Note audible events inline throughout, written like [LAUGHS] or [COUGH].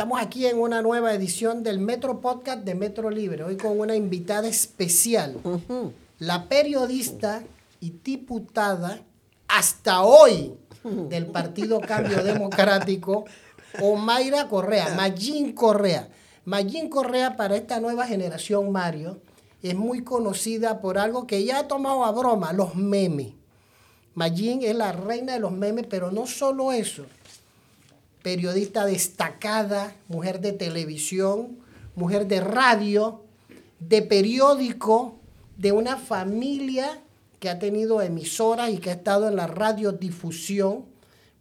Estamos aquí en una nueva edición del Metro Podcast de Metro Libre, hoy con una invitada especial, la periodista y diputada hasta hoy del Partido Cambio Democrático, Omaira Correa, Magín Correa. Magín Correa para esta nueva generación, Mario, es muy conocida por algo que ya ha tomado a broma, los memes. Magín es la reina de los memes, pero no solo eso periodista destacada, mujer de televisión, mujer de radio, de periódico, de una familia que ha tenido emisoras y que ha estado en la radiodifusión,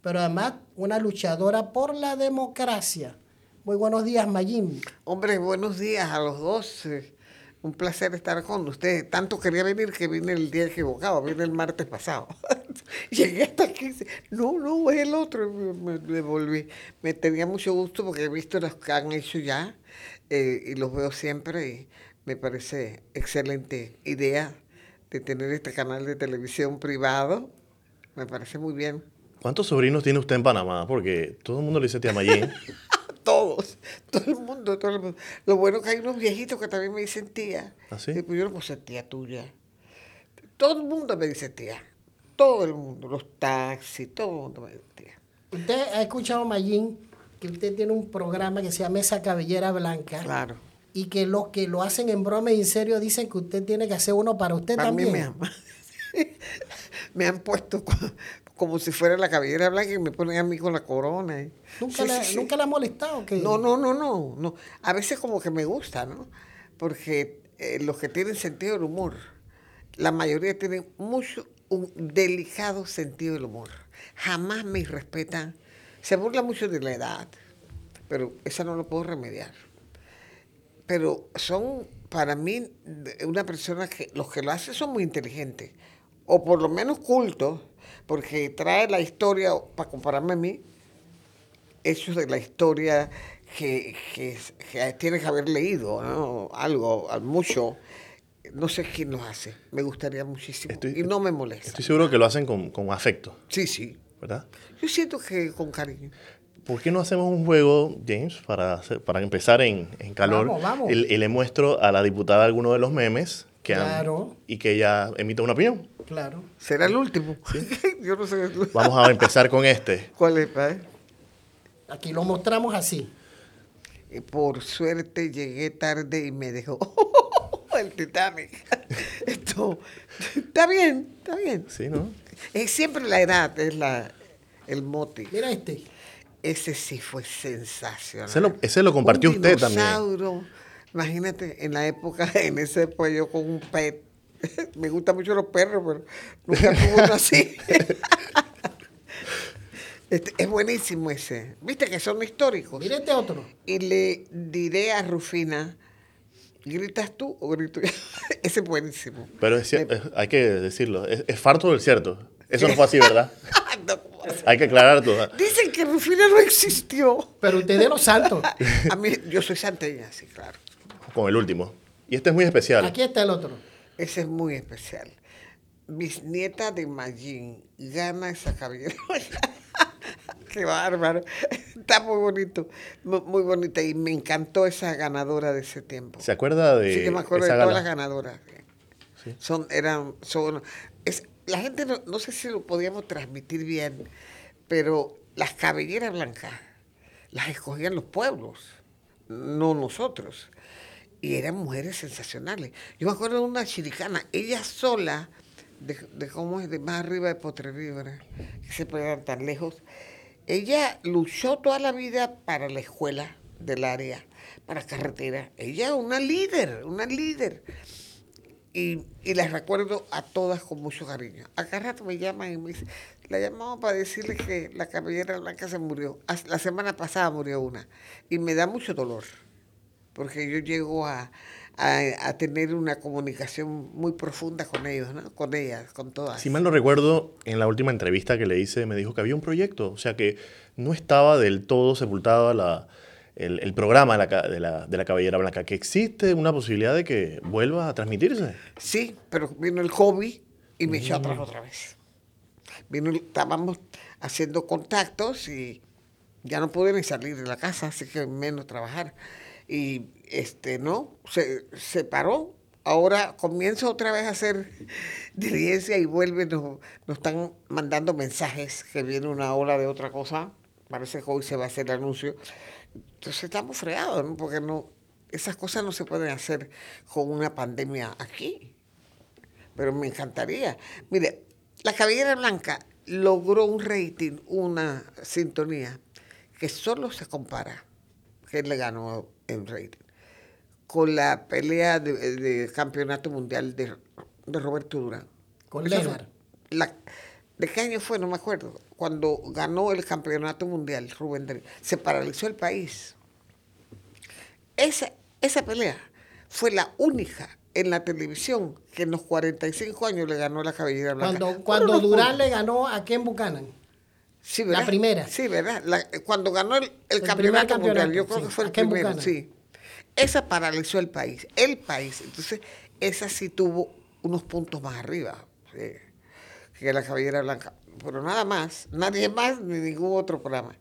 pero además una luchadora por la democracia. Muy buenos días, Mayim. Hombre, buenos días a los dos. Un placer estar con ustedes. Tanto quería venir que vine el día equivocado, vine el martes pasado. [LAUGHS] Llegué hasta aquí, no, no, es el otro. Me, me, volví. Me tenía mucho gusto porque he visto los que han hecho ya eh, y los veo siempre y me parece excelente idea de tener este canal de televisión privado. Me parece muy bien. ¿Cuántos sobrinos tiene usted en Panamá? Porque todo el mundo le dice tía Mayín. [LAUGHS] todos, todo el mundo, todo el mundo. Lo bueno es que hay unos viejitos que también me dicen tía. ¿Ah, sí? Y pues yo no puedo ser tía tuya. Todo el mundo me dice tía. Todo el mundo, los taxis, todo el mundo me dice tía. Usted ha escuchado, Mayín, que usted tiene un programa que se llama Esa Cabellera Blanca. Claro. Y que los que lo hacen en broma y en serio dicen que usted tiene que hacer uno para usted Para también. mí me han, [LAUGHS] me han puesto como si fuera la cabellera blanca y me ponen a mí con la corona. ¿eh? ¿Nunca, Sí, sí. ¿Nunca le ha molestado? Que... No, no, no, no, no. A veces como que me gusta, ¿no? Porque eh, los que tienen sentido del humor, la mayoría tienen mucho, un delicado sentido del humor. Jamás me respetan. Se burla mucho de la edad, pero eso no lo puedo remediar. Pero son, para mí, una persona que los que lo hacen son muy inteligentes, o por lo menos cultos, porque trae la historia, para compararme a mí, hechos de la historia que, que, que tienes que haber leído, ¿no? algo, al- mucho. No sé quién lo hace, me gustaría muchísimo. Estoy- y no me molesta. Estoy seguro que lo hacen con, con afecto, Sí, sí. ¿verdad? Yo siento que con cariño. ¿Por qué no hacemos un juego, James, para, hacer- para empezar en, en calor? Vamos, vamos. Y, y le muestro a la diputada alguno de los memes que han- Claro. y que ella emita una opinión. Claro. ¿Será el último? [LAUGHS] Yo no sé. Vamos a empezar con este. ¿Cuál es, padre? Aquí lo mostramos así. Y por suerte llegué tarde y me dejó [LAUGHS] el Titanic. [LAUGHS] Esto está bien, está bien. Sí, ¿no? Es siempre la edad, es la, el mote. Mira este. Ese sí fue sensacional. Ese lo, ese lo compartió Un usted también. Imagínate, en la época, [LAUGHS] en ese yo con un pet. [LAUGHS] Me gustan mucho los perros, pero nunca tuve uno así. [LAUGHS] Este, es buenísimo ese. Viste que son históricos. Mira este otro. Y le diré a Rufina, ¿gritas tú o grito yo? ese es buenísimo. Pero es es- hay que decirlo, es, es farto del cierto. Eso no fue así, ¿verdad? No. Hay que aclarar todo. Dicen que Rufina no existió. Pero usted de los santos. A mí, yo soy santeña, sí, claro. Con el último. Y este es muy especial. Aquí está el otro. Ese es muy especial. Bisnieta de Magín gana esa cabellera. [LAUGHS] Qué bárbaro. Está muy bonito, mu- muy bonita. Y me encantó esa ganadora de ese tiempo. ¿Se acuerda de sí que me acuerdo de todas gala? las ganadoras. Sí. Son, eran, son, es, la gente no, no sé si lo podíamos transmitir bien, pero las cabelleras blancas las escogían los pueblos, no nosotros. Y eran mujeres sensacionales. Yo me acuerdo de una chiricana, ella sola, de, de cómo es de más arriba de Potreríbara, que se pegan tan lejos. Ella luchó toda la vida para la escuela del área, para carretera. Ella una líder, una líder. Y, y las recuerdo a todas con mucho cariño. Acá rato me llaman y me dicen, la llamamos para decirle que la cabellera blanca se murió. La semana pasada murió una. Y me da mucho dolor, porque yo llego a, a, a tener una comunicación muy profunda con ellos, ¿no? Con ellas, con todas. Si mal no recuerdo, en la última entrevista que le hice me dijo que había un proyecto, o sea que no estaba del todo sepultada la, el, el programa de la, de, la, de la Cabellera Blanca, que existe una posibilidad de que vuelva a transmitirse. Sí, pero vino el hobby y me echó atrás otra vez. Vino, estábamos haciendo contactos y Ya no pude ni salir de la casa, así que menos trabajar. Y este, no, se, se paró. Ahora comienzo otra vez a hacer [LAUGHS] diligencia y vuelve, nos, nos están mandando mensajes que viene una ola de otra cosa. Parece que hoy se va a hacer el anuncio. Entonces estamos fregados, ¿no? Porque no, esas cosas no se pueden hacer con una pandemia aquí. Pero me encantaría. Mire, la cabellera blanca logró un rating, una sintonía, que solo se compara, que le ganó en rating, con la pelea de, campeonato mundial de, Roberto Durán. Con Leonard. ¿De qué año fue? No me acuerdo. Cuando ganó el campeonato mundial, Rubén Darío, se paralizó el país. Esa, esa pelea fue la única en la televisión que en los 45 años le ganó la cabellera blanca. Cuando, cuando Durán le ganó a Ken Buchanan. Sí, La primera. Sí, ¿verdad? cuando ganó el, campeonato, mundial, yo creo que fue el primero, sí. Esa paralizó el país, el país. Entonces, esa sí tuvo unos puntos más arriba que la cabellera blanca. Pero nada más, nadie más ni ningún otro programa.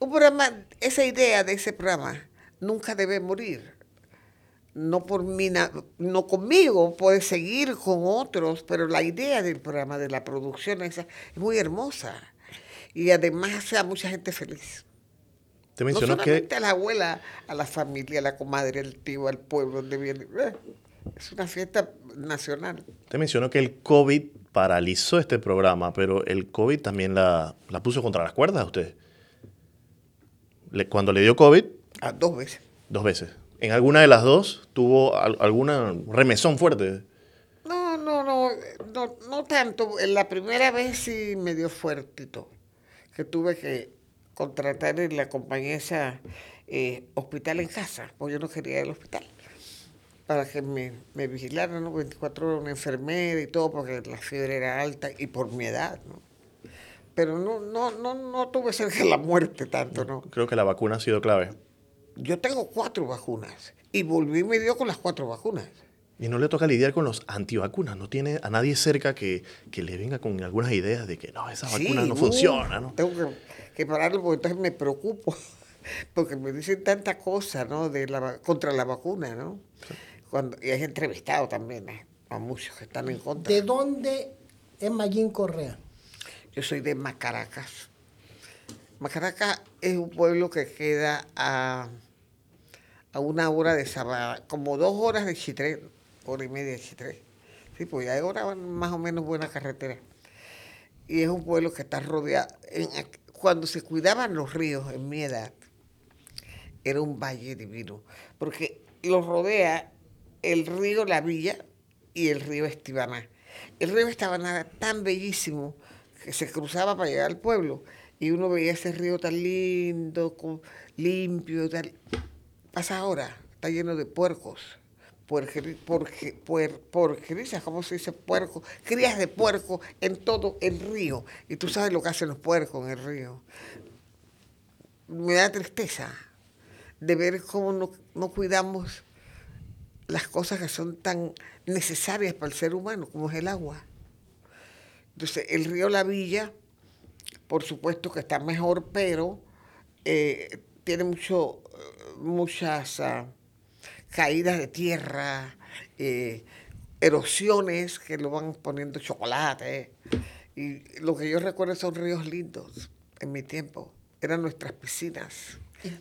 Un programa, esa idea de ese programa nunca debe morir no por mí, no conmigo, puede seguir con otros, pero la idea del programa, de la producción esa, es muy hermosa. Y además hace a mucha gente feliz. Te mencionó no solamente a la abuela, a la familia, a la comadre, al tío, al pueblo donde viene. Eh, es una fiesta nacional. Te mencionó que el COVID paralizó este programa, pero el COVID también la, la puso contra las cuerdas a usted. cuando le dio COVID... A dos veces. Dos veces. ¿En alguna de las dos tuvo alguna remesón fuerte? No, no, no, no, tanto. En la primera vez sí me dio fuertito, que tuve que contratar en la compañía esa eh, hospital en casa, porque yo no quería ir al hospital, para que me, me vigilaran, ¿no? 24 horas una enfermera y todo, porque la fiebre era alta y por mi edad, ¿no? Pero no, no, no, no tuve cerca de la muerte tanto, ¿no? Creo que la vacuna ha sido clave yo tengo cuatro vacunas y volví y me dio con las cuatro vacunas. Y no le toca lidiar con los antivacunas, no tiene a nadie cerca que, le venga con algunas ideas de que no, esa vacuna no funciona. ¿no? Tengo que, que, pararlo porque entonces me preocupo, [LAUGHS] porque me dicen tanta cosa ¿no? de la, contra la vacuna. ¿no? Cuando, y he entrevistado también a muchos que están en contra. ¿De dónde es Mayín Correa? Yo soy de Macaracas. Macaracas es un pueblo que queda a a una hora de Sabana, como dos horas de Chitré, hora y media Chitré. Sí, pues hay ahora más o menos buena carretera. Y es un pueblo que está rodeado. cuando se cuidaban los ríos en mi edad, era un valle divino, porque los rodea el río La Villa y el río Estibaná. El río Estibaná era tan bellísimo que se cruzaba para llegar al pueblo y uno veía ese río tan lindo, limpio, tal pasa ahora? Está lleno de puercos. Puerquerizas, ¿cómo se dice? Puerco, crías de puerco en todo el río. Y tú sabes lo que hacen los puercos en el río. Me da tristeza de ver cómo no, no cuidamos las cosas que son tan necesarias para el ser humano, como es el agua. Entonces, el río La Villa, por supuesto que está mejor, pero eh, tiene mucho muchas ah, caídas de tierra, eh, erosiones que lo van poniendo chocolate. Y lo que yo recuerdo son ríos lindos en mi tiempo. Eran nuestras piscinas.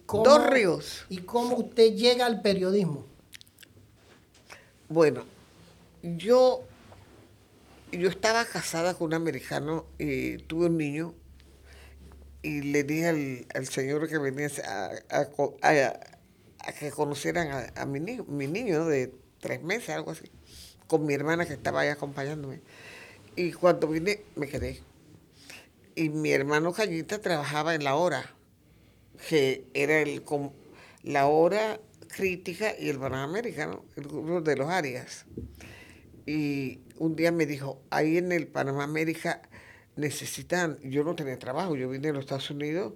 Dos ríos. ¿Y cómo usted llega al periodismo? Bueno, yo, yo estaba casada con un americano y tuve un niño y le dije al, señor que venía a, que conocieran a, mi niño, mi niño de tres meses, algo así, con mi hermana que estaba ahí acompañándome. Y cuando vine, me quedé. Y mi hermano Cañita trabajaba en la hora, que era el, la hora crítica y el Panamericano, el grupo de los áreas. Y un día me dijo, ahí en el Panamá América necesitan, yo no tenía trabajo, yo vine a los Estados Unidos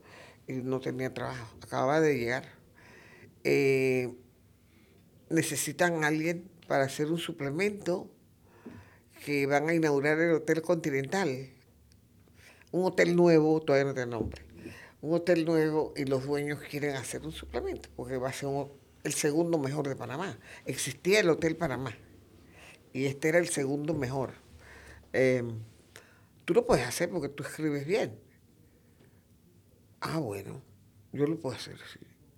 y no tenía trabajo, acababa de llegar. Eh, necesitan a alguien para hacer un suplemento que van a inaugurar el Hotel Continental, un hotel nuevo, todavía no tiene nombre, un hotel nuevo y los dueños quieren hacer un suplemento, porque va a ser el segundo mejor de Panamá. Existía el Hotel Panamá y este era el segundo mejor. Em, tú lo puedes hacer porque tú escribes bien. Ah, bueno, yo lo puedo hacer.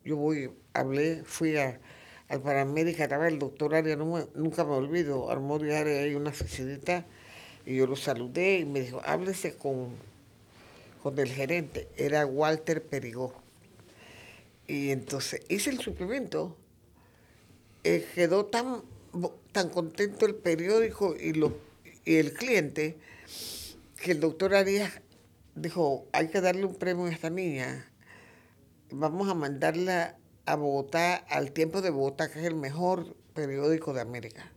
Yo voy, hablé, fui a, al Panamérica, estaba el doctor Aria, nunca me olvido, armó de ahí una oficinita y yo lo saludé y me dijo, háblese con, con el gerente, era Walter Perigó. Y entonces hice el suplemento, eh, quedó tan, tan contento el periódico y, lo, y el cliente que el doctor Arias dijo, hay que darle un premio a esta niña, vamos a mandarla a Bogotá, al tiempo de Bogotá, que es el mejor periódico de América,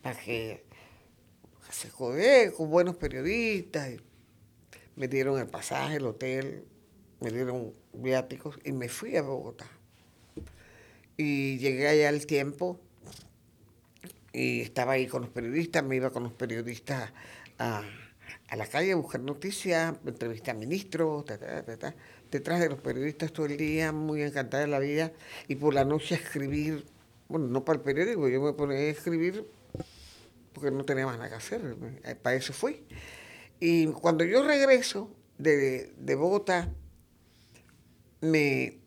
para que se jode con buenos periodistas. Me dieron el pasaje, el hotel, me dieron viáticos y me fui a Bogotá. Y llegué allá al tiempo y estaba ahí con los periodistas, me iba con los periodistas a, la calle a buscar noticias, entrevisté a ministros, detrás de los periodistas todo el día, muy encantada de la vida, y por la noche a escribir, bueno, no para el periódico, yo me ponía a escribir porque no tenía más nada que hacer, eh, para eso fui. Y cuando yo regreso de, de Bogotá, me,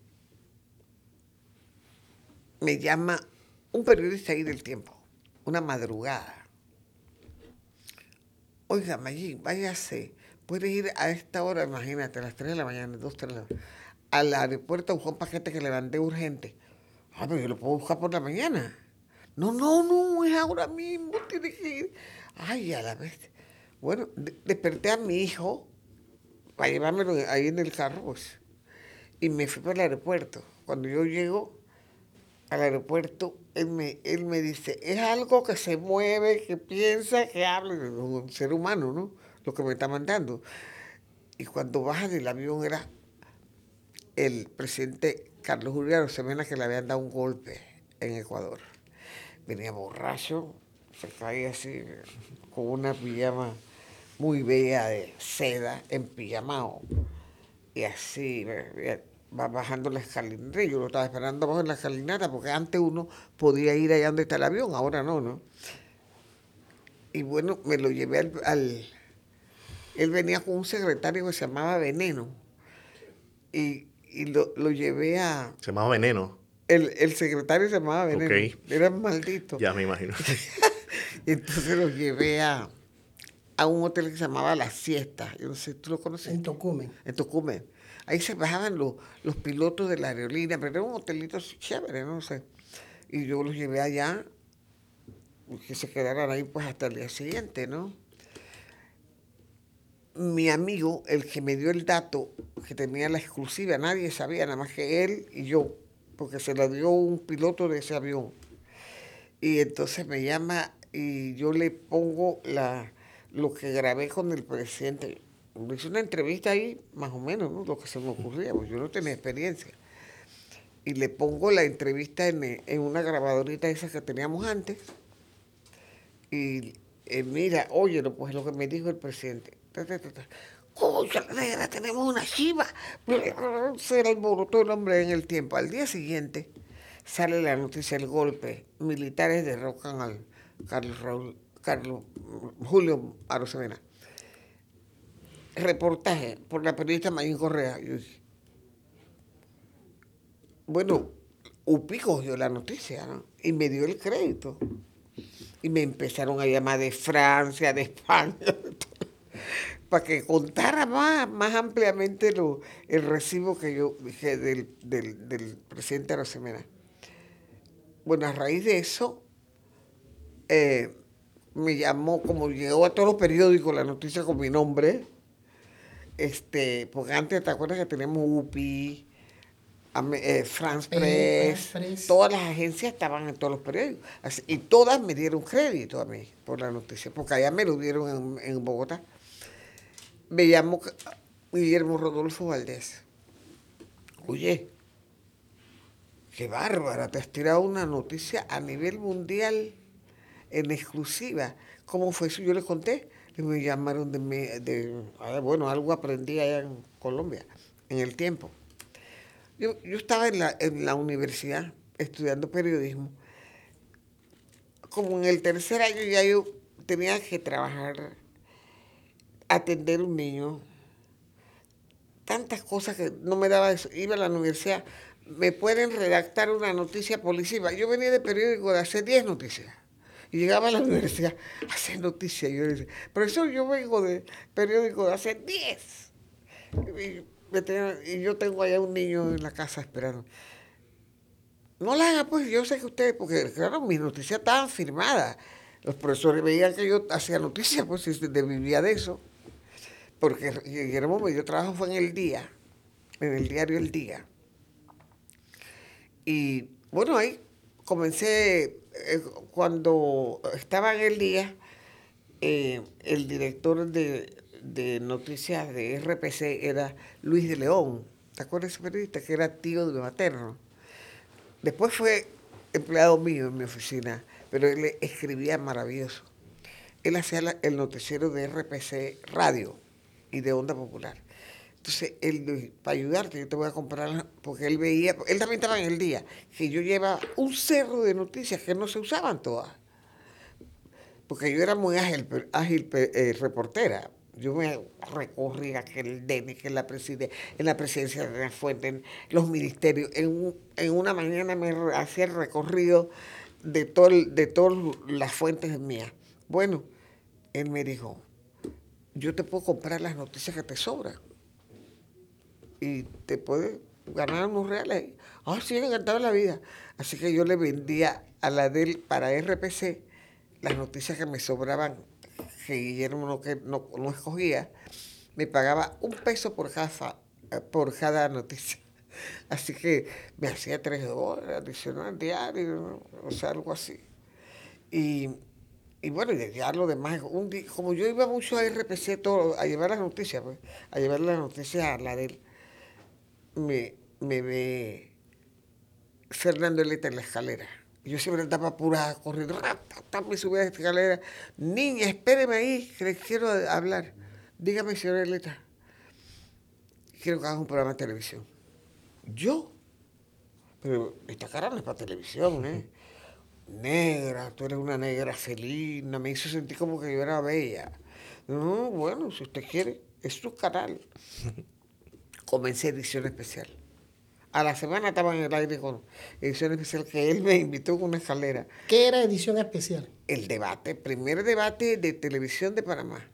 me llama un periodista ahí del tiempo, una madrugada. Oiga, Mayín, váyase, puede ir a esta hora, imagínate, a las 3 de la mañana, 2, 3 de la mañana, al aeropuerto a buscar un paquete que le mandé urgente. Ah, pero yo lo puedo buscar por la mañana. No, no, no, es ahora mismo, tiene que ir. Ay, a la vez. Bueno, desperté a mi hijo para llevármelo ahí en el carro, pues y me fui para el aeropuerto. Cuando yo llego al aeropuerto, él me, él me dice, es algo que se mueve, que piensa, que habla, un ser humano, ¿no? Lo que me está mandando. Y cuando baja del avión era el presidente Carlos Julián Semena que le habían dado un golpe en Ecuador. Venía borracho, se caía así con una pijama muy bella de seda, en pijamao y así va bajando la escalinata. Yo lo estaba esperando abajo en la escalinata porque antes uno podía ir allá donde está el avión, ahora no, ¿no? Y bueno, me lo llevé al, él venía con un secretario que se llamaba Veneno. Y, lo, llevé a... ¿Se llamaba Veneno? El, el secretario se llamaba Veneno. Era maldito. Ya me imagino. [LAUGHS] Entonces lo llevé a, a un hotel que se llamaba La Siesta. Yo no sé, ¿tú lo conoces? En Tocumen. En Tocumen. Ahí se bajaban los, los pilotos de la aerolínea, pero era un hotelito chévere, no sé. Y yo los llevé allá, que se quedaran ahí pues hasta el día siguiente, ¿no? Mi amigo, el que me dio el dato, que tenía la exclusiva, nadie sabía, nada más que él y yo, porque se la dio un piloto de ese avión. Y entonces me llama y yo le pongo la, lo que grabé con el presidente. Hice una entrevista ahí, más o menos, ¿no? lo que se me ocurría, porque yo no tenía experiencia. Y le pongo la entrevista en, una grabadorita esa que teníamos antes. Y eh, mira, oye, pues lo que me dijo el presidente. Negra, tenemos una chiva. Se alborotó el hombre en el tiempo. Al día siguiente sale la noticia del golpe. Militares derrocan al Carlos Raúl Carlos Julio Arosemena. Reportaje por la periodista Mayín Correa. bueno, UPI cogió la noticia ¿no? y me dio el crédito. Y me empezaron a llamar de Francia, de España, para que contara más, más ampliamente lo, el recibo que yo dije del, del presidente Arosemena. Bueno, a raíz de eso, eh, me llamó, como llegó a todos los periódicos la noticia con mi nombre, este, porque antes te acuerdas que teníamos UPI, eh, France Press, todas las agencias estaban en todos los periódicos. y todas me dieron crédito a mí por la noticia, porque allá me lo dieron en, en Bogotá. Me llamó Guillermo Rodolfo Valdés. Oye, qué bárbara, te has tirado una noticia a nivel mundial en exclusiva. ¿Cómo fue eso? Yo les conté. Me llamaron de, de, bueno, algo aprendí allá en Colombia, en el tiempo. Yo, yo estaba en la, en la universidad estudiando periodismo. Como en el tercer año ya yo tenía que trabajar, atender un niño, tantas cosas que no me daba eso. Iba a la universidad, me pueden redactar una noticia policiva. Yo venía de periódico de hacer 10 noticias. Y llegaba a la [LAUGHS] universidad a hacer noticias. Y yo decía, profesor, yo vengo de periódico de hacer 10. Y, y, yo tengo allá un niño en la casa esperando. No la haga, pues, yo sé que ustedes, porque claro, mis noticias estaban firmadas. Los profesores veían que yo hacía noticias, pues, y vivía de eso. Porque Guillermo, trabajo fue en el día, en el diario El Día. Y bueno, ahí comencé, eh, cuando estaba en el día, eh, el director de, de, noticias de RPC era Luis de León. ¿Te acuerdas ese periodista? Que era tío de mi materno. Después fue empleado mío en mi oficina, pero él escribía maravilloso. Él hacía el noticiero de RPC Radio y de Onda Popular. Entonces, él, para ayudarte, yo te voy a comprar, porque él veía, él también estaba en el día, que yo llevaba un cerro de noticias que no se usaban todas. Porque yo era muy ágil, eh, reportera. Yo me recorrí aquel DENE que en la, en la presidencia de la Fuente, en los ministerios. En, en una mañana me hacía el recorrido de, todo, de todas las fuentes mías. Bueno, él me dijo, yo te puedo comprar las noticias que te sobran. Y te puedes ganar unos reales. Ah, sí, encantado la vida. Así que yo le vendía a la del para RPC las noticias que me sobraban, que Guillermo no, que no, escogía. Me pagaba un peso por cada, por cada noticia. [LAUGHS] Así que me hacía tres horas adicional diario, o sea, algo así. Y y bueno, y ya lo demás, un como yo iba mucho a RPC todo, a llevar las noticias, pues, a llevar las noticias a la de él, me, me ve Fernando Eleta en la escalera. Yo siempre estaba pura corriendo, me subí a la escalera. Niña, espéreme ahí, que les quiero hablar. Dígame, señor Eleta, quiero que haga un programa de televisión. ¿Yo? Pero esta cara no es para televisión, ¿eh? Negra, tú eres una negra felina, me hizo sentir como que yo era bella. No, bueno, si usted quiere, es su canal. [LAUGHS] Comencé edición especial. A la semana estaba en el aire con edición especial que él me invitó con una escalera. ¿Qué era edición especial? El debate, primer debate de televisión de Panamá.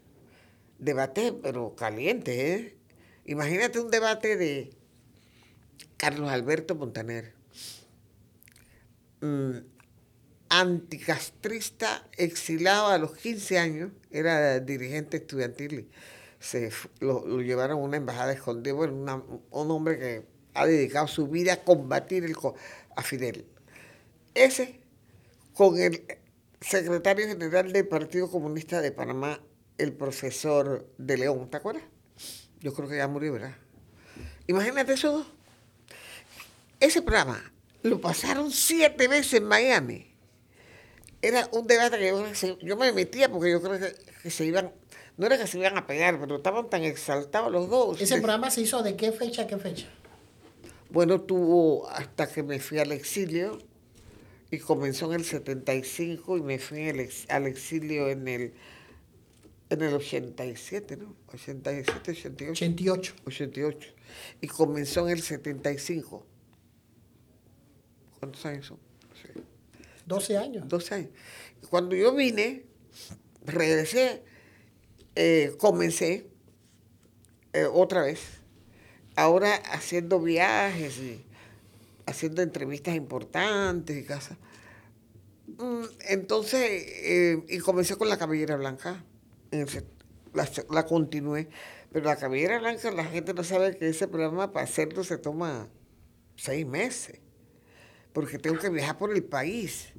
Debate, pero caliente, ¿eh? Imagínate un debate de Carlos Alberto Montaner. Mm, anticastrista, exilado a los 15 años, era dirigente estudiantil. Se, lo, llevaron a una embajada escondida, bueno, un hombre que ha dedicado su vida a combatir el, a Fidel. Ese, con el secretario general del Partido Comunista de Panamá, el profesor de León, ¿te acuerdas? Yo creo que ya murió, ¿verdad? Imagínate eso. Ese programa lo pasaron siete veces en Miami era un debate que yo, me metía porque yo creo que, se iban, no era que se iban a pegar, pero estaban tan exaltados los dos. ¿Ese programa se hizo de qué fecha a qué fecha? Bueno, tuvo hasta que me fui al exilio y comenzó en el 75 y me fui al exilio en el en el 87, ¿no? 87, 88. 88. 88. Y comenzó en el 75. ¿Cuántos años son? 12 años. 12 años. Cuando yo vine, regresé, eh, comencé eh, otra vez, ahora haciendo viajes y haciendo entrevistas importantes y cosas. Mm, entonces, eh, y comencé con la cabellera blanca, la, la continué, pero la cabellera blanca la gente no sabe que ese programa para hacerlo se toma seis meses porque tengo que viajar por el país.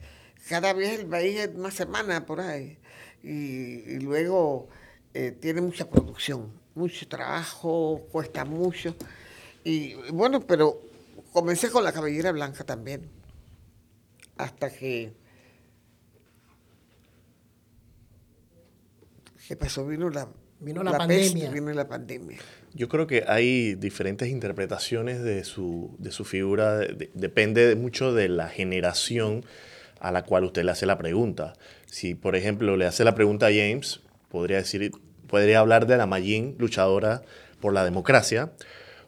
Cada viaje el país es una semana por ahí. Y, luego eh, tiene mucha producción, mucho trabajo, cuesta mucho. Y bueno, pero comencé con la cabellera blanca también. Hasta que. ¿Qué pasó? Vino la, Vino la, la pandemia. peste, vino la pandemia. Yo creo que hay diferentes interpretaciones de su, de su figura. de- depende mucho de la generación a la cual usted le hace la pregunta. Si, por ejemplo, le hace la pregunta a James, podría, decir, podría hablar de la Mayín luchadora por la democracia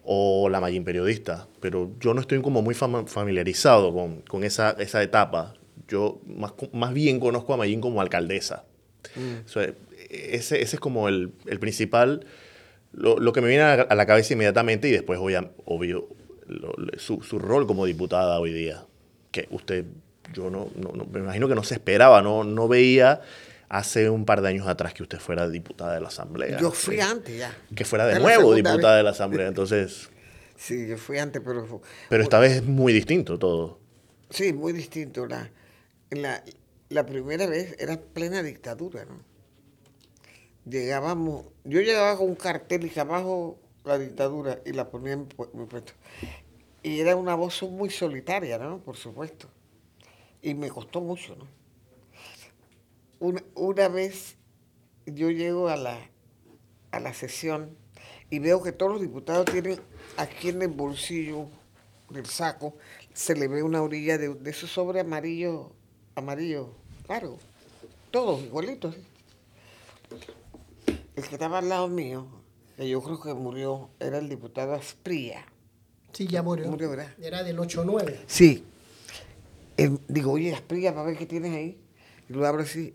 o la Mayín periodista. Pero yo no estoy como muy familiarizado con, con esa, esa etapa. Yo más, más bien conozco a Mayín como alcaldesa. O sea, ese, ese es como el, el principal, lo, lo que me viene a, a la cabeza inmediatamente y después, obvia- obvio, lo- su, su rol como diputada hoy día, que usted, yo no, no- no- me imagino que no se esperaba, no, no veía hace un par de años atrás que usted fuera diputada de la Asamblea. Yo fui antes ya. Que fuera de nuevo diputada vez. de la Asamblea, entonces, [LAUGHS] Sí, yo fui antes, pero... pero esta vez es muy distinto todo. Sí, muy distinto. La, la, la primera vez era plena dictadura, ¿no? Llegábamos, yo llegaba con un cartel y abajo la dictadura y la ponía en mi pu- mi puesto. Y era una voz muy solitaria, ¿no? Por supuesto. Y me costó mucho, ¿no? Una, una vez yo llego a la, a la sesión y veo que todos los diputados tienen aquí en el bolsillo del saco, se le ve una orilla de, de esos sobre amarillo, amarillo, claro, todos igualitos. El que estaba al lado mío, que yo creo que murió, era el diputado Asprilla. Sí, ya murió. Murió, ¿verdad? Era del 8-9. Sí. Él- digo, oye, Asprilla, para ver qué tienes ahí. Y lo abro así,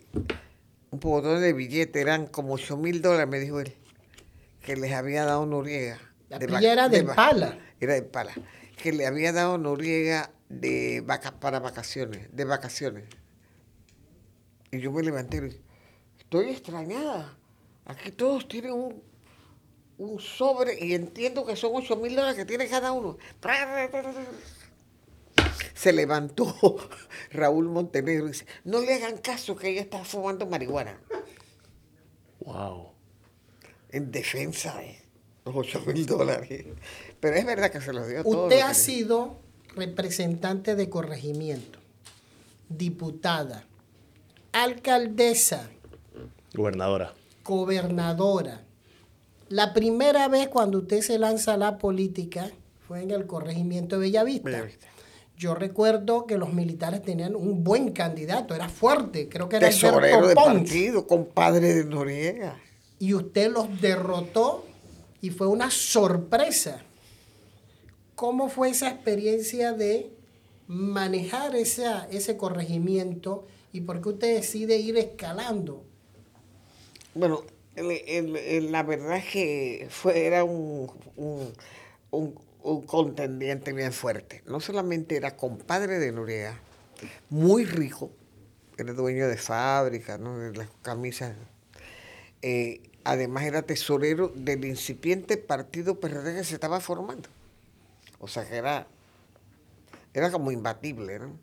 un poco de billete, eran como 8 mil dólares, me dijo él, que les había dado Noriega. La de vac- era de va- Pala. Era de Pala. Que le había dado Noriega de vaca, para vacaciones, de vacaciones. Y yo me levanté y le dije, estoy extrañada. Aquí todos tienen un, un sobre y entiendo que son 8 mil dólares que tiene cada uno. Se levantó [LAUGHS] Raúl Montenegro y dice, no le hagan caso que ella está fumando marihuana. Wow. En defensa de los 8 mil dólares. Pero es verdad que se los dio todo. Usted lo ha que- sido representante de corregimiento, diputada, alcaldesa, Gobernadora. Gobernadora. La primera vez cuando usted se lanza a la política fue en el corregimiento de Bellavista. Bellavista. Yo recuerdo que los militares tenían un buen candidato, era fuerte, creo que era Tesorero de partido, compadre de Noriega. y usted los derrotó y fue una sorpresa. ¿Cómo fue esa experiencia de manejar esa, ese corregimiento y por qué usted decide ir escalando? Bueno, el- el- el- la verdad es que fue, era un, un, un- un contendiente bien fuerte. No solamente era compadre de Noriega, muy rico, era dueño de fábrica, ¿no? de las camisas. Eh, además era tesorero del incipiente partido PRD que se estaba formando. O sea que era, era como imbatible, ¿no?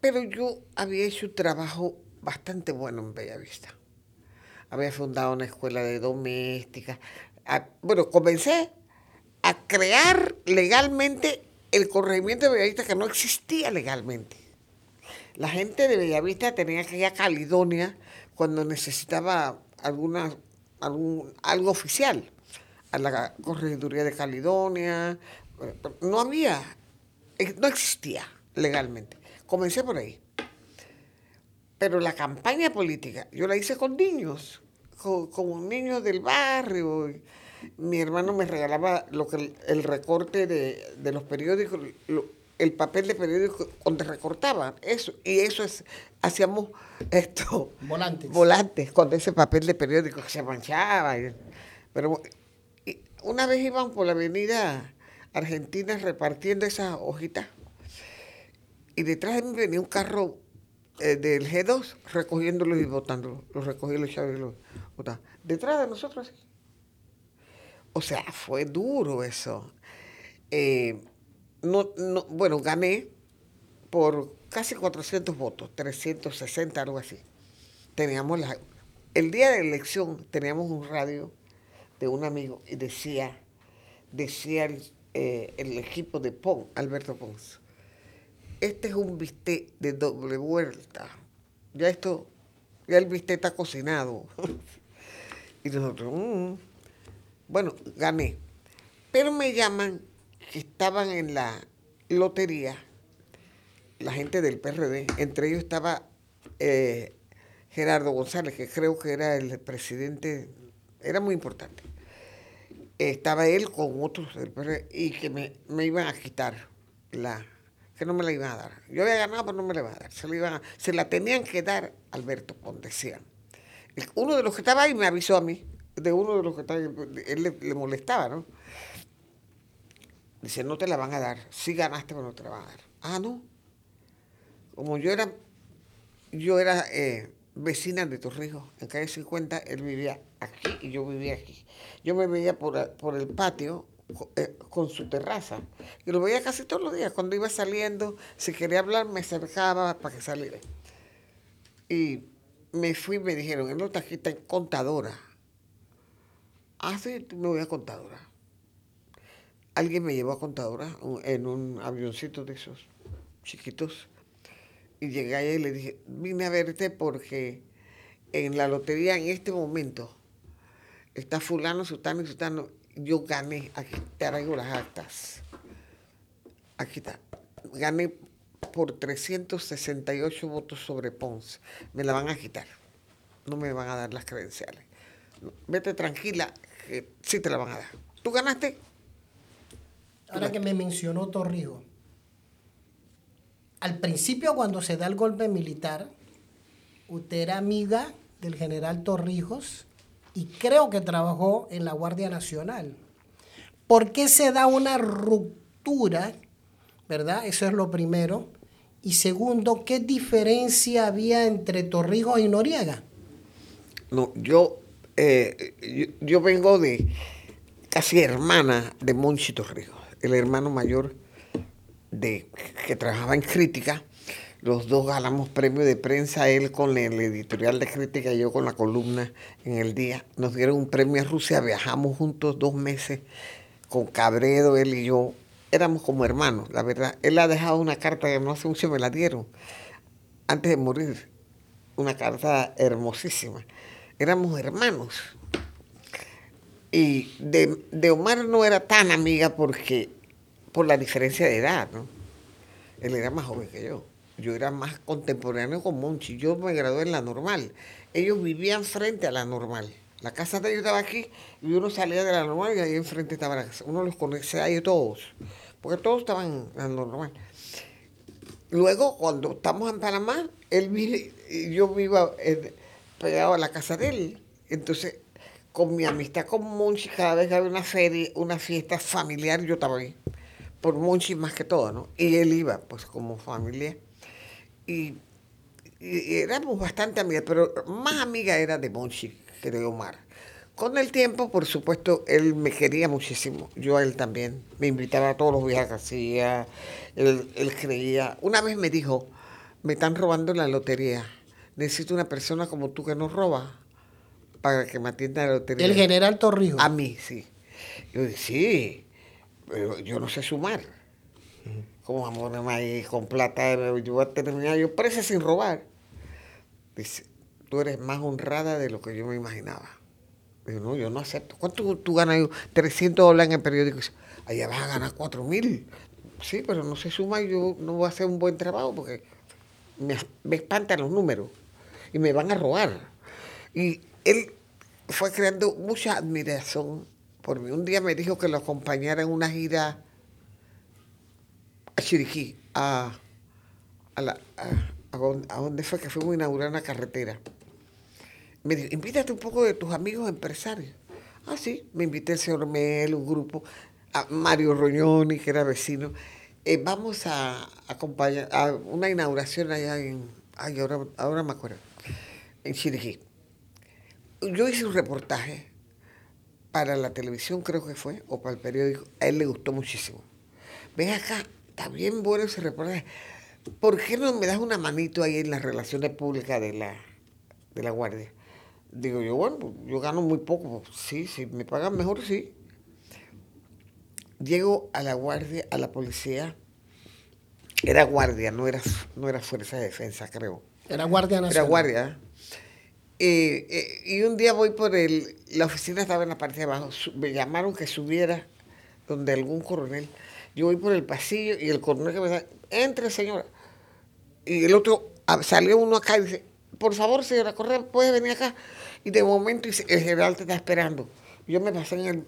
Pero yo había hecho trabajo bastante bueno en Bellavista. Había fundado una escuela de doméstica. A- bueno, comencé a crear legalmente el corregimiento de Bellavista que no existía legalmente. La gente de Bellavista tenía que ir a Caledonia cuando necesitaba alguna, algo oficial, a la corregiduría de Caledonia. No había, eh, no existía legalmente. Comencé por ahí. Pero la campaña política, yo la hice con niños, con, con niños del barrio. Mi hermano me regalaba lo que el, recorte de, de los periódicos, lo- el papel de periódico donde recortaban eso. Y eso es, hacíamos esto, Volantes. volantes con ese papel de periódico que se manchaba. y- Pero y una vez iban por la avenida Argentina repartiendo esas hojitas y detrás de mí venía un carro eh, del G2 recogiéndolos y botándolos. Los recogía los chavos y los botaba. Detrás de nosotros. O sea, fue duro eso. Eh, no, no, bueno, gané por casi 400 votos, 360, algo así. Teníamos la, el día de la elección teníamos un radio de un amigo y decía, decía el, eh, el equipo de Pons, Alberto Pons, este es un bistec de doble vuelta. Ya esto, ya el bistec está cocinado. [LAUGHS] Y nosotros, mm, bueno, gané. Pero me llaman que estaban en la lotería la gente del PRD, entre ellos estaba eh, Gerardo González, que creo que era el presidente, era muy importante. Estaba él con otros del PRD y que me, iban a quitar la, que no me la iban a dar. Yo había ganado, pero no me la iban a dar. Se la, iban se la tenían que dar Alberto Ponte, decían. Uno de los que estaba ahí me avisó a mí, de uno de los que estaba ahí, él le, le molestaba, ¿no? Dice, no te la van a dar. Sí ganaste, pero no te la van a dar. Ah, no como yo era, yo era eh, vecina de Torrijos, en calle 50, él vivía aquí y yo vivía aquí. Yo me veía por, el patio con su terraza. Y lo veía casi todos los días. Cuando iba saliendo, si quería hablar, me acercaba para que saliera. Y me fui y me dijeron, en otra aquí en contadora. Ah, me voy a contadora. Alguien me llevó a contadora en un avioncito de esos chiquitos y llegué allá y le dije, vine a verte porque en la lotería en este momento está fulano, sultano y sultano. Yo gané, aquí te traigo las actas. Aquí está. Gané por 368 votos sobre Ponce. Me la van a quitar. No me van a dar las credenciales. Vete tranquila, que sí te la van a dar. ¿Tú ganaste? Ahora que me mencionó Torrijos al principio cuando se da el golpe militar, usted era amiga del general Torrijos y creo que trabajó en la Guardia Nacional. ¿Por qué se da una ruptura? ¿Verdad? Eso es lo primero. Y segundo, ¿qué diferencia había entre Torrijos y Noriega? No, yo, eh, yo, vengo de casi hermana de Monchi Torrijos, el hermano mayor de, que trabajaba en crítica. Los dos ganamos premio de prensa, él con el editorial de crítica y yo con la columna en el día. Nos dieron un premio a Rusia, viajamos juntos dos meses con Cabredo, él y yo. Éramos como hermanos, la verdad. Él ha dejado una carta que no hace mucho me la dieron, antes de morir. Una carta hermosísima. Éramos hermanos. Y de, de Omar no era tan amiga porque por la diferencia de edad, ¿no? Él era más joven que yo. Yo era más contemporáneo con Monchi. Yo me gradué en la normal. Ellos vivían frente a la normal. La casa de ellos estaba aquí y uno salía de la normal y ahí enfrente estaba la casa. Uno los conocía a ellos todos, porque todos estaban en la normal. Luego, cuando estamos en Panamá, él vive, yo vivo pegado a la casa de él. Entonces, con mi amistad con Monchi, cada vez que había una feria, una fiesta familiar, yo estaba ahí por Monchi más que todo, ¿no? Y él iba, pues, como familia. Y, éramos bastante amigas, pero más amiga era de Monchi que de Omar. Con el tiempo, por supuesto, él me quería muchísimo. Yo a él también. Me invitaba a todos los viajes que hacía. Él, él creía. Una vez me dijo, me están robando la lotería. Necesito una persona como tú que nos roba para que me atienda la lotería. El general Torrijos. A mí, sí. Yo dije, sí pero yo no sé sumar. ¿Cómo vamos a con plata? Yo voy a terminar, yo parece sin robar. Dice, tú eres más honrada de lo que yo me imaginaba. Digo, no, yo no acepto. ¿Cuánto tú ganas? 300 dólares en el periódico. Allá vas a ganar 4 mil. Sí, pero no se suma y yo no voy a hacer un buen trabajo porque me, me espantan los números y me van a robar. Y él fue creando mucha admiración por mí. Un día me dijo que lo acompañara en una gira a Chiriquí, a, a, la, a, donde fue que fuimos a inaugurar una carretera. Me dijo, invítate un poco de tus amigos empresarios. Ah, sí, me invité el señor Mel, un grupo, a Mario Roñoni, que era vecino. Eh, vamos a acompañar a una inauguración allá en, ay, ahora, ahora me acuerdo, en Chiriquí. Yo hice un reportaje para la televisión creo que fue, o para el periódico, a él le gustó muchísimo. Ven acá, está bien bueno ese reportaje. ¿Por qué no me das una manito ahí en las relaciones públicas de la, de la guardia? Digo yo, bueno, pues, yo gano muy poco. Sí, si me pagan mejor, sí. Llego a la guardia, a la policía. Era guardia, no era, no era fuerza de defensa, creo. Era guardia nacional. Era guardia. Eh, eh, y un día voy por el, la oficina estaba en la parte de abajo, me llamaron que subiera donde algún coronel. Yo voy por el pasillo y el coronel que me da, entre señora. Y el otro, salió uno acá y dice, por favor señora Correa, puede venir acá. Y de momento dice, el general te está esperando. Yo me pasé en el,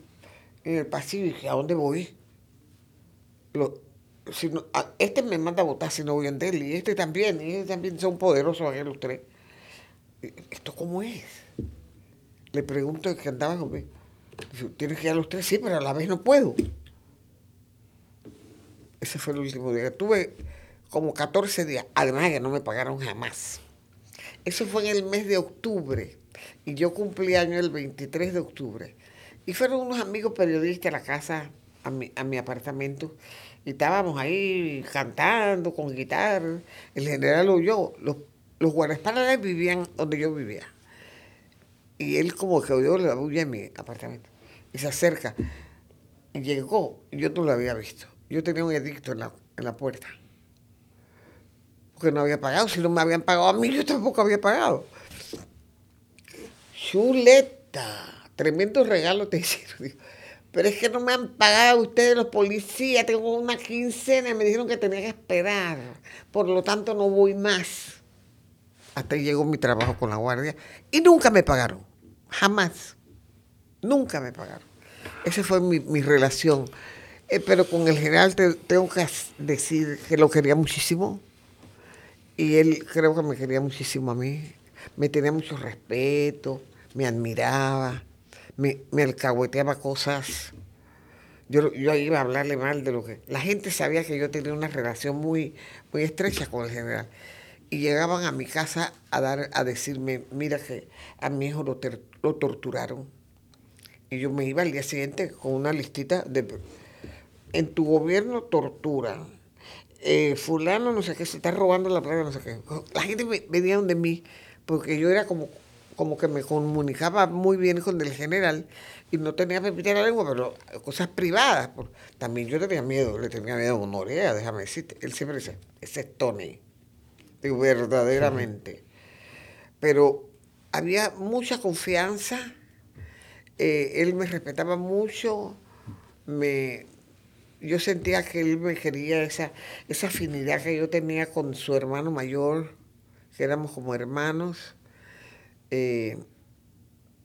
en el pasillo y dije, ¿a dónde voy? Lo- si este me manda a votar si no voy a él y este también, y este también son poderosos aquellos tres. ¿Esto cómo es? Le pregunto que andaba conmigo. Dice, ¿Tienes que ir a los tres? Sí, pero a la vez no puedo. Ese fue el último día. Tuve como 14 días, además de que no me pagaron jamás. Eso fue en el mes de octubre y yo cumplí año el 23 de octubre. Y fueron unos amigos periodistas a la casa, a mi, a mi apartamento, y estábamos ahí cantando con guitarra. El general oyó, los, los guardaespaldas vivían donde yo vivía. Y él como que oyó la bulla en mi apartamento. Y se acerca. Y llegó, yo no lo había visto. Yo tenía un edicto en la, en la puerta. Porque no había pagado. Si no me habían pagado a mí, yo tampoco había pagado. Chuleta. Tremendo regalo te [LAUGHS] hicieron. Pero es que no me han pagado ustedes los policías. Tengo una quincena y me dijeron que tenía que esperar. Por lo tanto, no voy más. Hasta ahí llegó mi trabajo con la guardia. Y nunca me pagaron. Jamás. Nunca me pagaron. Esa fue mi, mi relación. Eh, pero con el general te- tengo que decir que lo quería muchísimo. Y él creo que me quería muchísimo a mí. Me tenía mucho respeto, me admiraba, me, me alcahueteaba cosas. Yo, yo iba a hablarle mal de lo que... La gente sabía que yo tenía una relación muy, muy estrecha con el general. Y llegaban a mi casa a, dar, a decirme, mira que a mi hijo lo, ter- lo torturaron. Y yo me iba al día siguiente con una listita de... En tu gobierno torturan. Eh, fulano no sé qué, se está robando la plata, no sé qué. La gente venía donde mí, porque yo era como, como que me comunicaba muy bien con el general y no tenía pepita la lengua, pero cosas privadas. por- también yo tenía miedo, le tenía miedo a Honorea, déjame decirte. Él siempre decía, ese es Tony. Digo, verdaderamente. Pero había mucha confianza, eh, él me respetaba mucho, me, yo sentía que él me quería esa, esa afinidad que yo tenía con su hermano mayor, que éramos como hermanos, eh,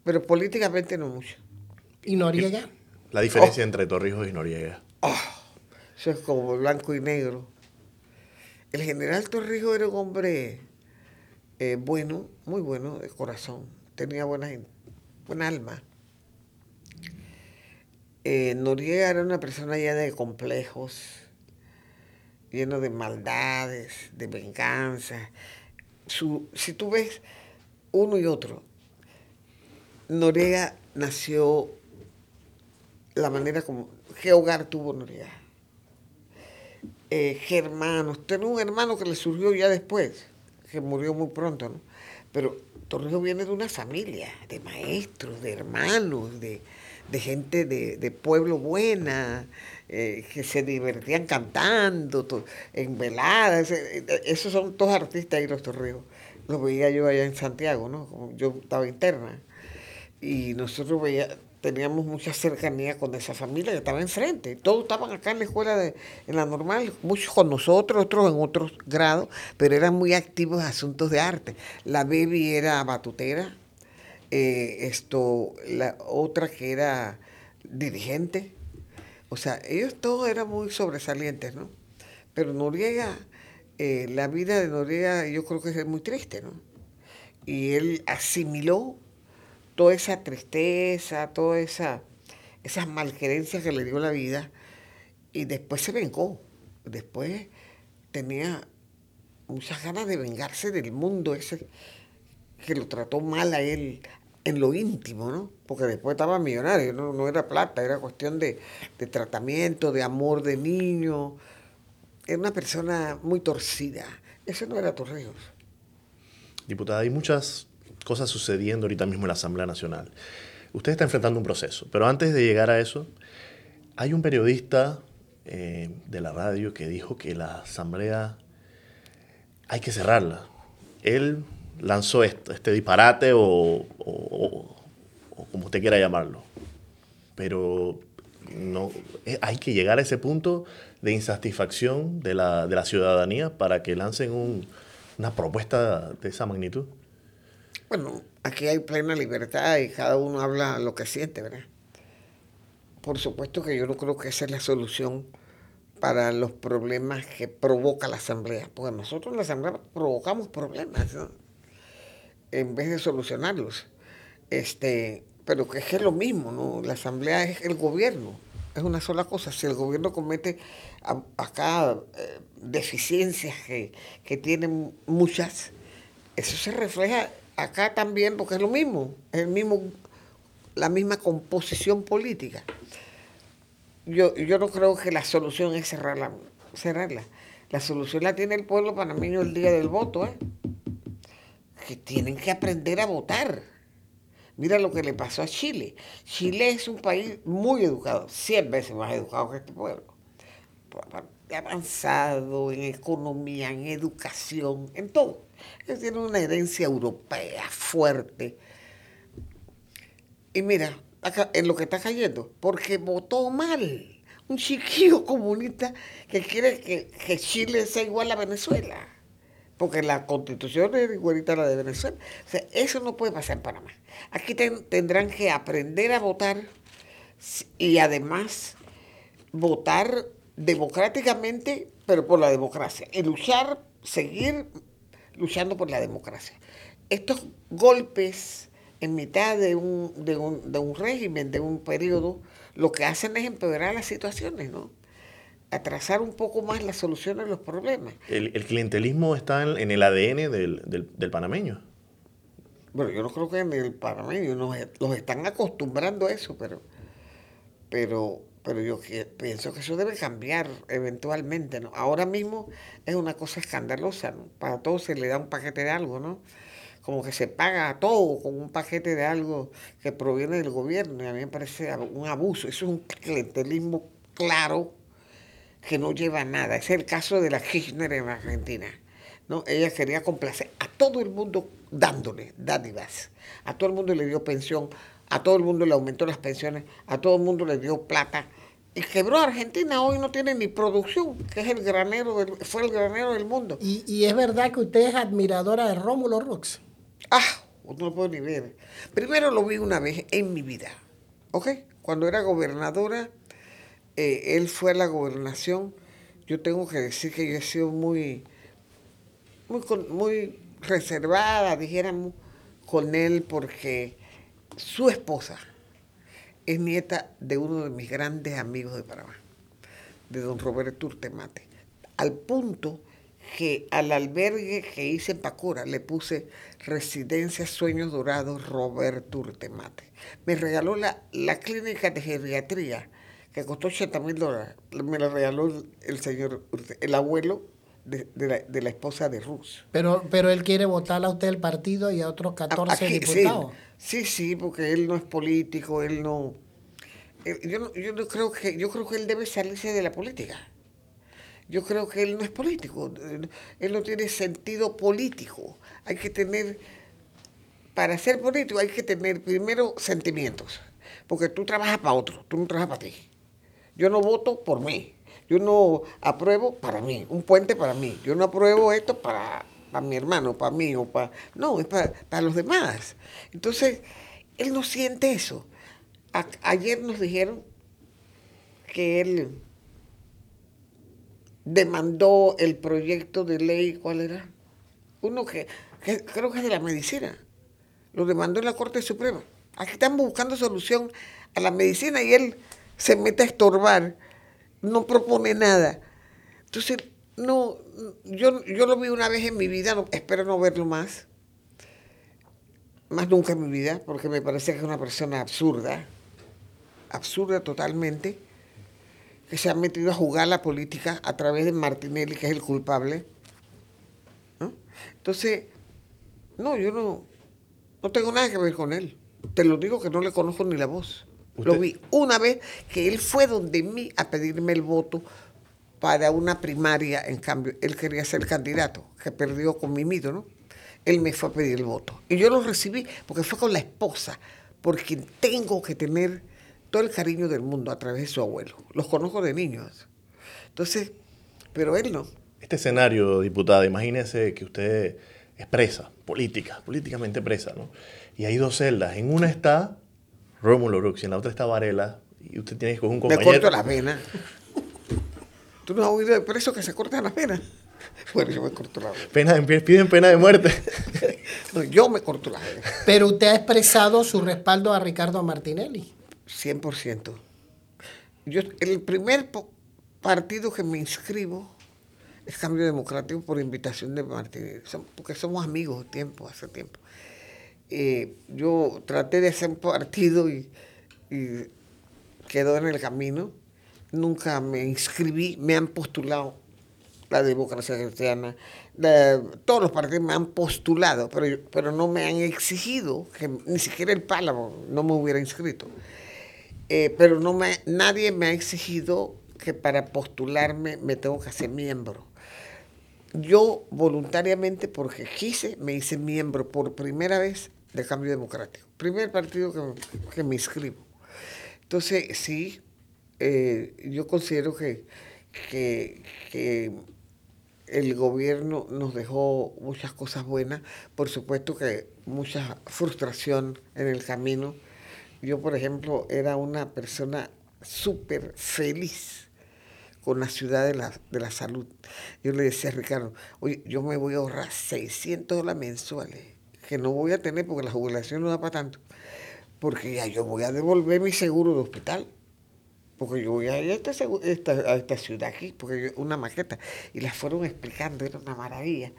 pero políticamente no mucho. ¿Y Noriega? La diferencia entre Torrijos y Noriega. Eso es como blanco y negro. El general Torrijos era un hombre eh, bueno, muy bueno de corazón, tenía buena, buena alma. Eh, Noriega era una persona llena de complejos, lleno de maldades, de venganza. Su, si tú ves uno y otro, Noriega nació la manera como... ¿Qué hogar tuvo Noriega? Eh, ¿Qué hermanos? Tenía un hermano que le surgió ya después, que murió muy pronto, ¿no? Pero Torrijos viene de una familia, de maestros, de hermanos, de, de gente de, de pueblo buena, eh, que se divertían cantando, en veladas. eh, eh, Esos son todos artistas ahí, los Torrijos. Los veía yo allá en Santiago, ¿no? Yo estaba interna y nosotros veía, teníamos mucha cercanía con esa familia que estaba enfrente. Todos estaban acá en la escuela, de, en la normal, muchos con nosotros, otros en otros grados, pero eran muy activos en asuntos de arte. La Baby era batutera, eh, esto, la otra que era dirigente. O sea, ellos todos eran muy sobresalientes, ¿no? Pero Noriega, eh, la vida de Noriega yo creo que es muy triste, ¿no? Y él asimiló toda esa tristeza, toda esa, esas malquerencias que le dio la vida y después se vengó. Después tenía muchas ganas de vengarse del mundo ese que lo trató mal a él en lo íntimo, ¿no? Porque después estaba millonario, no, no era plata, era cuestión de, de tratamiento, de amor de niño. Era una persona muy torcida. Ese no era Torrijos. Diputada, hay muchas cosas sucediendo ahorita mismo en la Asamblea Nacional. Usted está enfrentando un proceso, pero antes de llegar a eso, hay un periodista eh, de la radio que dijo que la Asamblea hay que cerrarla. Él lanzó este, este disparate o, o- o- o como usted quiera llamarlo. Pero no, eh, hay que llegar a ese punto de insatisfacción de la, de la ciudadanía para que lancen un- una propuesta de esa magnitud. Bueno, aquí hay plena libertad y cada uno habla lo que siente, ¿verdad? Por supuesto que yo no creo que esa es la solución para los problemas que provoca la Asamblea, porque nosotros en la Asamblea provocamos problemas, ¿no? En vez de solucionarlos. Este, pero que es lo mismo, ¿no? La Asamblea es el gobierno, es una sola cosa. Si el gobierno comete acá eh, deficiencias que, que tienen muchas, eso se refleja acá también porque es lo mismo, es el mismo, la misma composición política. Yo, yo no creo que la solución es cerrarla, cerrarla. La solución la tiene el pueblo panameño el día del voto, ¿eh? Que tienen que aprender a votar. Mira lo que le pasó a Chile. Chile es un país muy educado, 100 veces más educado que este pueblo. Avanzado en economía, en educación, en todo. Ellos tienen una herencia europea fuerte. Y mira, acá, en lo que está cayendo, porque votó mal. Un chiquillo [LAUGHS] comunista que quiere que, que Chile sea igual a Venezuela. Porque la constitución es igualita a la de Venezuela. O sea, eso no puede pasar en Panamá. Aquí ten- tendrán que aprender a votar y además votar democráticamente, pero por la democracia. Y luchar, seguir luchando por la democracia. Estos golpes en mitad de un, de un, de un régimen, de un periodo, lo que hacen es empeorar las situaciones, ¿no? Atrasar un poco más la solución de los problemas. El, el clientelismo está en, en el ADN del, del- del panameño. Bueno, yo no creo que en el panameño nos, los están acostumbrando a eso, pero, pero, pero yo que- pienso que eso debe cambiar eventualmente, ¿no? Ahora mismo es una cosa escandalosa, ¿no? Para todos se le da un paquete de algo, ¿no? Como que se paga a todo con un paquete de algo que proviene del gobierno, y a mí me parece un abuso, eso es un clientelismo claro que no lleva nada. Es el caso de la Kirchner en Argentina. ¿no? Ella quería complacer a todo el mundo dándole dádivas. A todo el mundo le dio pensión, a todo el mundo le aumentó las pensiones, a todo el mundo le dio plata. Y quebró a Argentina, hoy no tiene ni producción, que es el granero del, fue el granero del mundo. Y, y es verdad que usted es admiradora de Rómulo Rox. Ah, no lo puedo ni ver. Primero lo vi una vez en mi vida, ¿ok? Cuando era gobernadora, eh, él fue a la gobernación. Yo tengo que decir que yo he sido muy, muy, muy reservada, dijéramos, con él porque su esposa es nieta de uno de mis grandes amigos de Panamá, de don Roberto Urtemate. Al punto que al albergue que hice en Pacora le puse Residencia Sueños Dorados Roberto Urtemate. Me regaló la, la clínica de geriatría que costó 80 mil dólares. Me la regaló el, señor, el abuelo de, de la, de la esposa de Ruz. Pero, pero él quiere votarle a usted el partido y a otros 14 Aquí, diputados. Sí, sí, sí, porque él no es político, él no. Yo no, yo no creo que, yo creo que él debe salirse de la política. Yo creo que él no es político, él no tiene sentido político. Hay que tener, para ser político hay que tener primero sentimientos, porque tú trabajas para otro, tú no trabajas para ti. Yo no voto por mí, yo no apruebo para mí, un puente para mí, yo no apruebo esto para, para mi hermano, para mí o para... No, es para, para los demás. Entonces, él no siente eso. Ayer nos dijeron que él demandó el proyecto de ley, ¿cuál era? Uno que, que creo que es de la medicina. Lo demandó en la Corte Suprema. Aquí están buscando solución a la medicina y él se mete a estorbar, no propone nada. Entonces, no, yo, yo lo vi una vez en mi vida, no- espero no verlo más, más nunca en mi vida, porque me parece que es una persona absurda, absurda totalmente, que se ha metido a jugar la política a través de Martinelli, que es el culpable. ¿no? Entonces, no, yo no, no tengo nada que ver con él. Te lo digo que no le conozco ni la voz. Lo vi una vez que él fue donde mí a pedirme el voto para una primaria, en cambio, él quería ser candidato, que perdió con Mimito, ¿no? él me fue a pedir el voto. Y yo lo recibí porque fue con la esposa, porque tengo que tener todo el cariño del mundo a través de su abuelo. Los conozco de niños. Entonces, pero él no. Este escenario, diputada, imagínese que usted es presa, política, políticamente presa, ¿no? Y hay dos celdas. En una está Rómulo Brooks y en la otra está Varela. Y usted tiene que coger un compañero. Me corto las venas. ¿Tú no has oído de preso que se cortan las venas? Bueno, yo me corto la vena. Pena de- piden pena de muerte. No, yo me corto la vena. Pero usted ha expresado su respaldo a Ricardo Martinelli. 100%. Yo, el primer partido que me inscribo es Cambio Democrático por invitación de Martínez, Som- porque somos amigos tiempo, hace tiempo. Eh, yo traté de hacer un partido y, y quedó en el camino. Nunca me inscribí, me han postulado la democracia cristiana, todos los partidos me han postulado, pero, pero no me han exigido, que ni siquiera el Pálamo no me hubiera inscrito. Eh, pero no me, nadie me ha exigido que para postularme me tengo que hacer miembro. Yo voluntariamente, porque quise, me hice miembro por primera vez de Cambio Democrático. Primer partido que, que me inscribo. Entonces, sí, eh, yo considero que, que, que el gobierno nos dejó muchas cosas buenas, por supuesto que mucha frustración en el camino. Yo, por ejemplo, era una persona súper feliz con la ciudad de la, de la salud. Yo le decía a Ricardo, oye, yo me voy a ahorrar 600 dólares mensuales, que no voy a tener porque la jubilación no da para tanto, porque ya yo voy a devolver mi seguro de hospital. Porque yo voy a ir a esta, a esta ciudad aquí, porque una maqueta, y la fueron explicando, era una maravilla.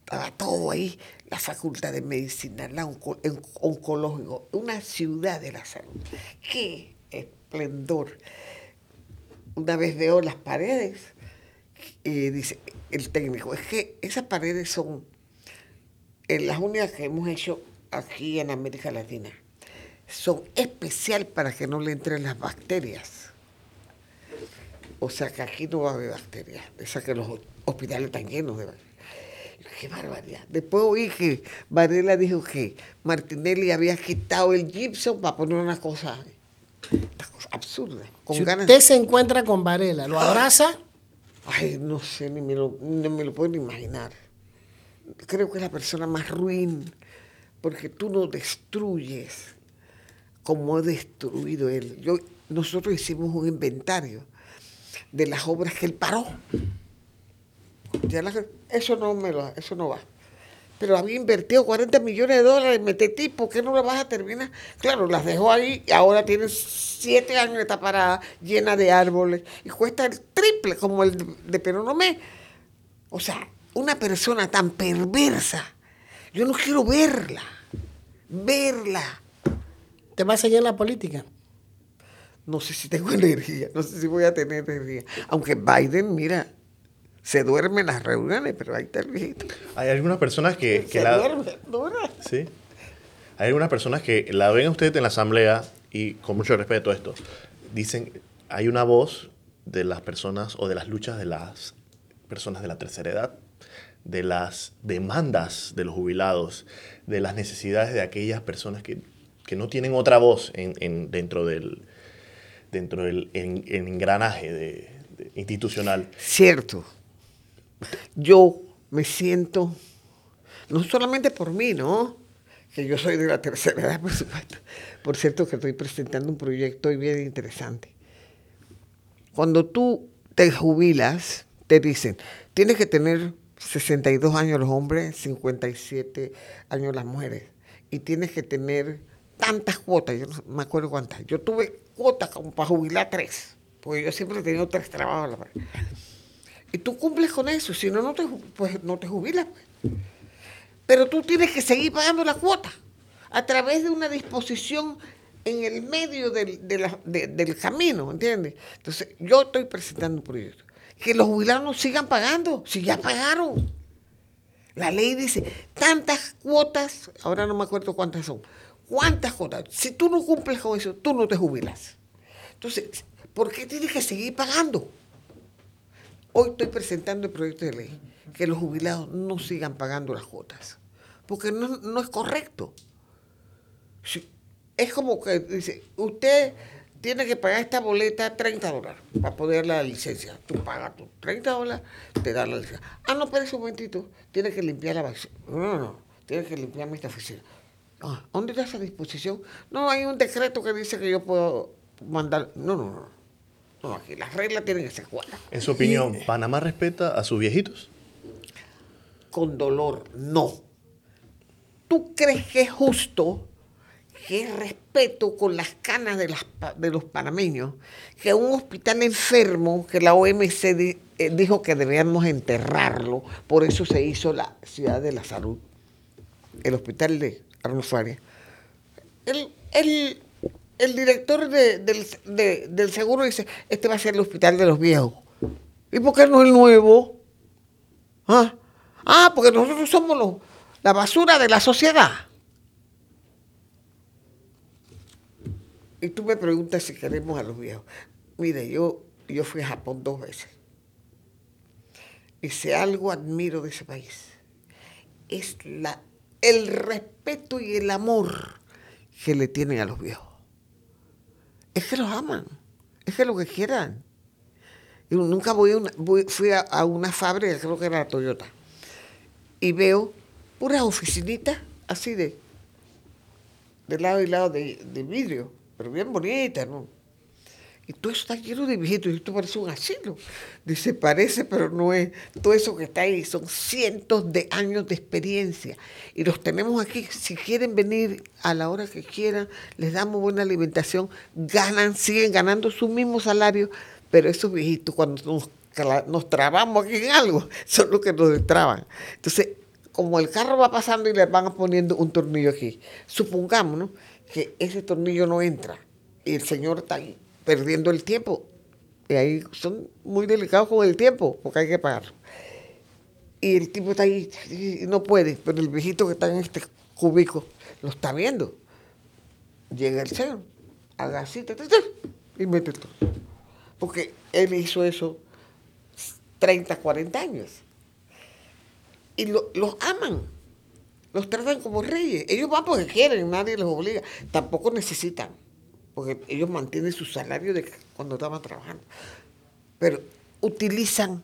Estaba todo ahí, la facultad de medicina, la onco- en- oncológico, una ciudad de la salud. ¡Qué esplendor! Una vez veo las paredes, y dice el técnico, es que esas paredes son eh, las únicas que hemos hecho aquí en América Latina. Son especial para que no le entren las bacterias. O sea que aquí no va a haber bacterias. Esa que los hospitales están llenos de bacterias. Qué barbaridad. Después oí que Varela dijo que Martinelli había quitado el gypsum para poner una cosa, una cosa absurda. Con Si ganas usted se encuentra con Varela, ¿lo abraza? Ay, no sé, ni me lo, ni me lo puedo imaginar. Creo que es la persona más ruin, porque tú no destruyes como ha destruido él. Yo, nosotros hicimos un inventario de las obras que él paró. Ya eso, no me lo, eso no va. Pero había invertido 40 millones de dólares en Metetí, ¿por qué no las vas a terminar? Claro, las dejó ahí y ahora tienen siete años de estar parada, llena de árboles, y cuesta el triple como el de Peronomé. O sea, una persona tan perversa, yo no quiero verla, verla. ¿Te va a seguir en la política? No sé si tengo [LAUGHS] energía, no sé si voy a tener energía. Aunque Biden, mira, se duerme en las reuniones, pero ahí está el viejito. Hay algunas personas que, que Se la... duerme. Sí. Hay algunas personas que la ven a usted en la asamblea y con mucho respeto a esto, dicen, hay una voz de las personas o de las luchas de las personas de la tercera edad, de las demandas de los jubilados, de las necesidades de aquellas personas que, que no tienen otra voz en, en- dentro del, dentro del en- en engranaje institucional. Cierto. Yo me siento, no solamente por mí, ¿no? Que yo soy de la tercera edad, por supuesto. Por cierto, que estoy presentando un proyecto hoy bien interesante. Cuando tú te jubilas, te dicen, tienes que tener 62 años los hombres, 57 años las mujeres. Y tienes que tener tantas cuotas, yo no me acuerdo cuántas. Yo tuve cuotas como para jubilar tres, porque yo siempre he tenido tres trabajos. la. Y tú cumples con eso, si no, no te, pues, no te jubilas. pues. Pero tú tienes que seguir pagando la cuota a través de una disposición en el medio del, de la- de- del camino, ¿entiendes? Entonces, yo estoy presentando un proyecto. Que los jubilados sigan pagando, si ya pagaron. La ley dice, tantas cuotas, ahora no me acuerdo cuántas son, cuántas cuotas. Si tú no cumples con eso, tú no te jubilas. Entonces, ¿por qué tienes que seguir pagando? Hoy estoy presentando el proyecto de ley que los jubilados no sigan pagando las cuotas. porque no, no es correcto. Es como que dice, usted tiene que pagar esta boleta 30 dólares para poder la licencia. Tú pagas tus 30 dólares, te dan la licencia. Ah, no, espérese un momentito, tiene que limpiar la basura. No, no, no, tiene que limpiar esta oficina. Ah, ¿Dónde está esa disposición? No, hay un decreto que dice que yo puedo mandar. No, no, no. No, aquí las reglas tienen que ser claras. En su opinión, ¿Panamá respeta a sus viejitos? con dolor, no. ¿Tú crees que es justo, que es respeto con las canas de, los panameños, que un hospital enfermo, que la OMC eh, dijo que debíamos enterrarlo, por eso se hizo la Ciudad de la Salud, el hospital de Arnold? El, el- el director de- del, de- del seguro dice, este va a ser el hospital de los viejos. ¿Y por qué no el nuevo? ¿Ah? Ah, porque nosotros somos la basura de la sociedad. Y tú me preguntas si queremos a los viejos. Mire, yo, yo fui a Japón dos veces. Y si algo admiro de ese país, es la, el respeto y el amor que le tienen a los viejos. Es que los aman, es que lo que quieran. Yo nunca voy fui a, una fábrica, creo que era Toyota, y veo puras oficinitas así de, de lado y lado de, de vidrio, bien bonitas, ¿no? Y todo eso está lleno de viejitos, y esto parece un asilo. Dice, parece, pero no es. Todo eso que está ahí son cientos de años de experiencia. Y los tenemos aquí. Si quieren venir a la hora que quieran, les damos buena alimentación, ganan, siguen ganando su mismo salario, pero esos viejitos, cuando nos, nos trabamos aquí en algo, [LAUGHS] son los que nos destraban. Entonces, como el carro va pasando y le van poniendo un tornillo aquí, supongamos ¿no? Que ese tornillo no entra y el señor está ahí perdiendo el tiempo. Y ahí son muy delicados con el tiempo, porque hay que pagarlo. Y el tipo está ahí y no puede, pero el viejito que está en este cubico lo está viendo. Llega el señor, haga así, y mete el tornillo. Porque él hizo eso 30, 40 años. Y lo- los aman, los tratan como reyes. Ellos van porque quieren, nadie los obliga. Tampoco necesitan, porque ellos mantienen su salario de cuando estaban trabajando. Pero utilizan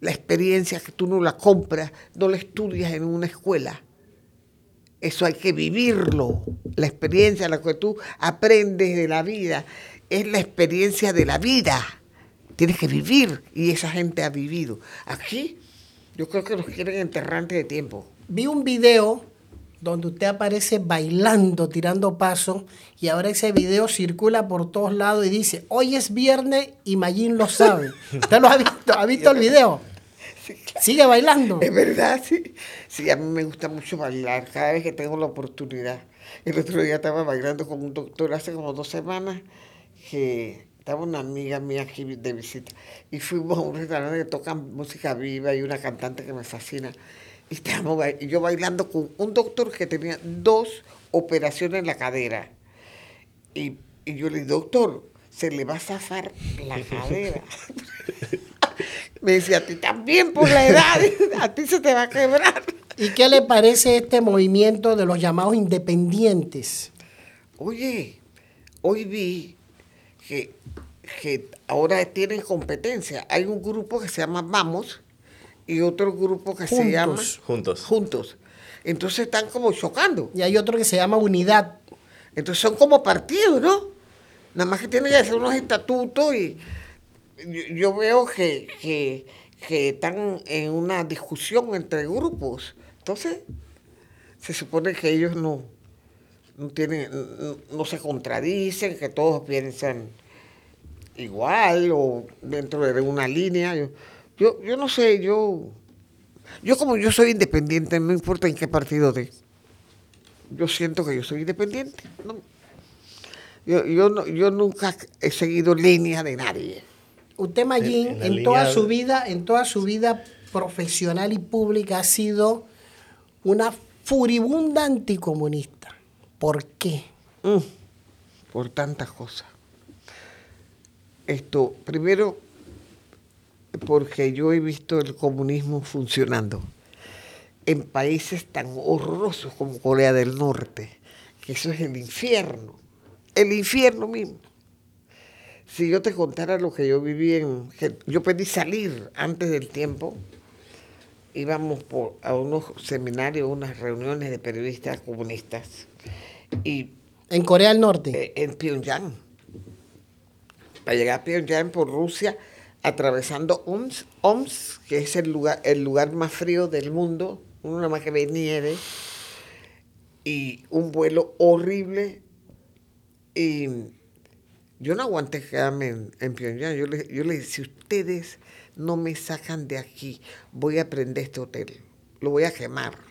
la experiencia que tú no la compras, no la estudias en una escuela. Eso hay que vivirlo. La experiencia, la que tú aprendes de la vida, es la experiencia de la vida. Tienes que vivir y esa gente ha vivido. Aquí yo creo que los quieren enterrar antes de tiempo. Vi un video donde usted aparece bailando, tirando pasos, y ahora ese video circula por todos lados y dice, hoy es viernes y Mayín lo sabe. [LAUGHS] ¿Usted lo ha visto? ¿Ha visto el video? Sigue bailando. Es verdad, sí. Sí, a mí me gusta mucho bailar, cada vez que tengo la oportunidad. El otro día estaba bailando con un doctor hace como dos semanas, que estaba una amiga mía aquí de visita, y fuimos a un restaurante que tocan música viva y una cantante que me fascina. Y estábamos yo bailando con un doctor que tenía dos operaciones en la cadera. Y, y yo le dije, doctor, se le va a zafar la cadera. [LAUGHS] Me decía, a ti también por la edad, [LAUGHS] a ti se te va a quebrar. ¿Y qué le parece este movimiento de los llamados independientes? Oye, hoy vi que, que ahora tienen competencia. Hay un grupo que se llama Vamos y otro grupo que se llama Juntos. Juntos. Entonces están como chocando. Y hay otro que se llama unidad. Entonces son como partidos, ¿no? Nada más que tienen que hacer unos estatutos y yo, yo veo que, que, que están en una discusión entre grupos. Entonces, se supone que ellos no, no tienen, no, no se contradicen, que todos piensan igual o dentro de una línea. Yo, yo, no sé, yo, yo como yo soy independiente, no importa en qué partido de yo siento que yo soy independiente. ¿no? Yo, yo, no- yo nunca he seguido línea de nadie. Usted, Mayín, En- en, toda su de- vida, en toda su vida profesional y pública ha sido una furibunda anticomunista. ¿Por qué? Mm, por tantas cosas. Esto, primero, porque yo he visto el comunismo funcionando. en países tan horrorosos como Corea del Norte, que eso es el infierno, el infierno mismo. Si yo te contara lo que yo viví en... Yo pedí salir antes del tiempo, íbamos por, a unos seminarios, unas reuniones de periodistas comunistas, y En Corea del Norte. eh, en Pyongyang. Para llegar a Pyongyang por Rusia, atravesando Omsk, Omsk, que es el lugar, el lugar más frío del mundo, uno nada más que ve nieve, y un vuelo horrible. Y yo no aguanté quedarme en, en Pyongyang. Yo le, yo le dije, si ustedes no me sacan de aquí, voy a prender este hotel, lo voy a quemar.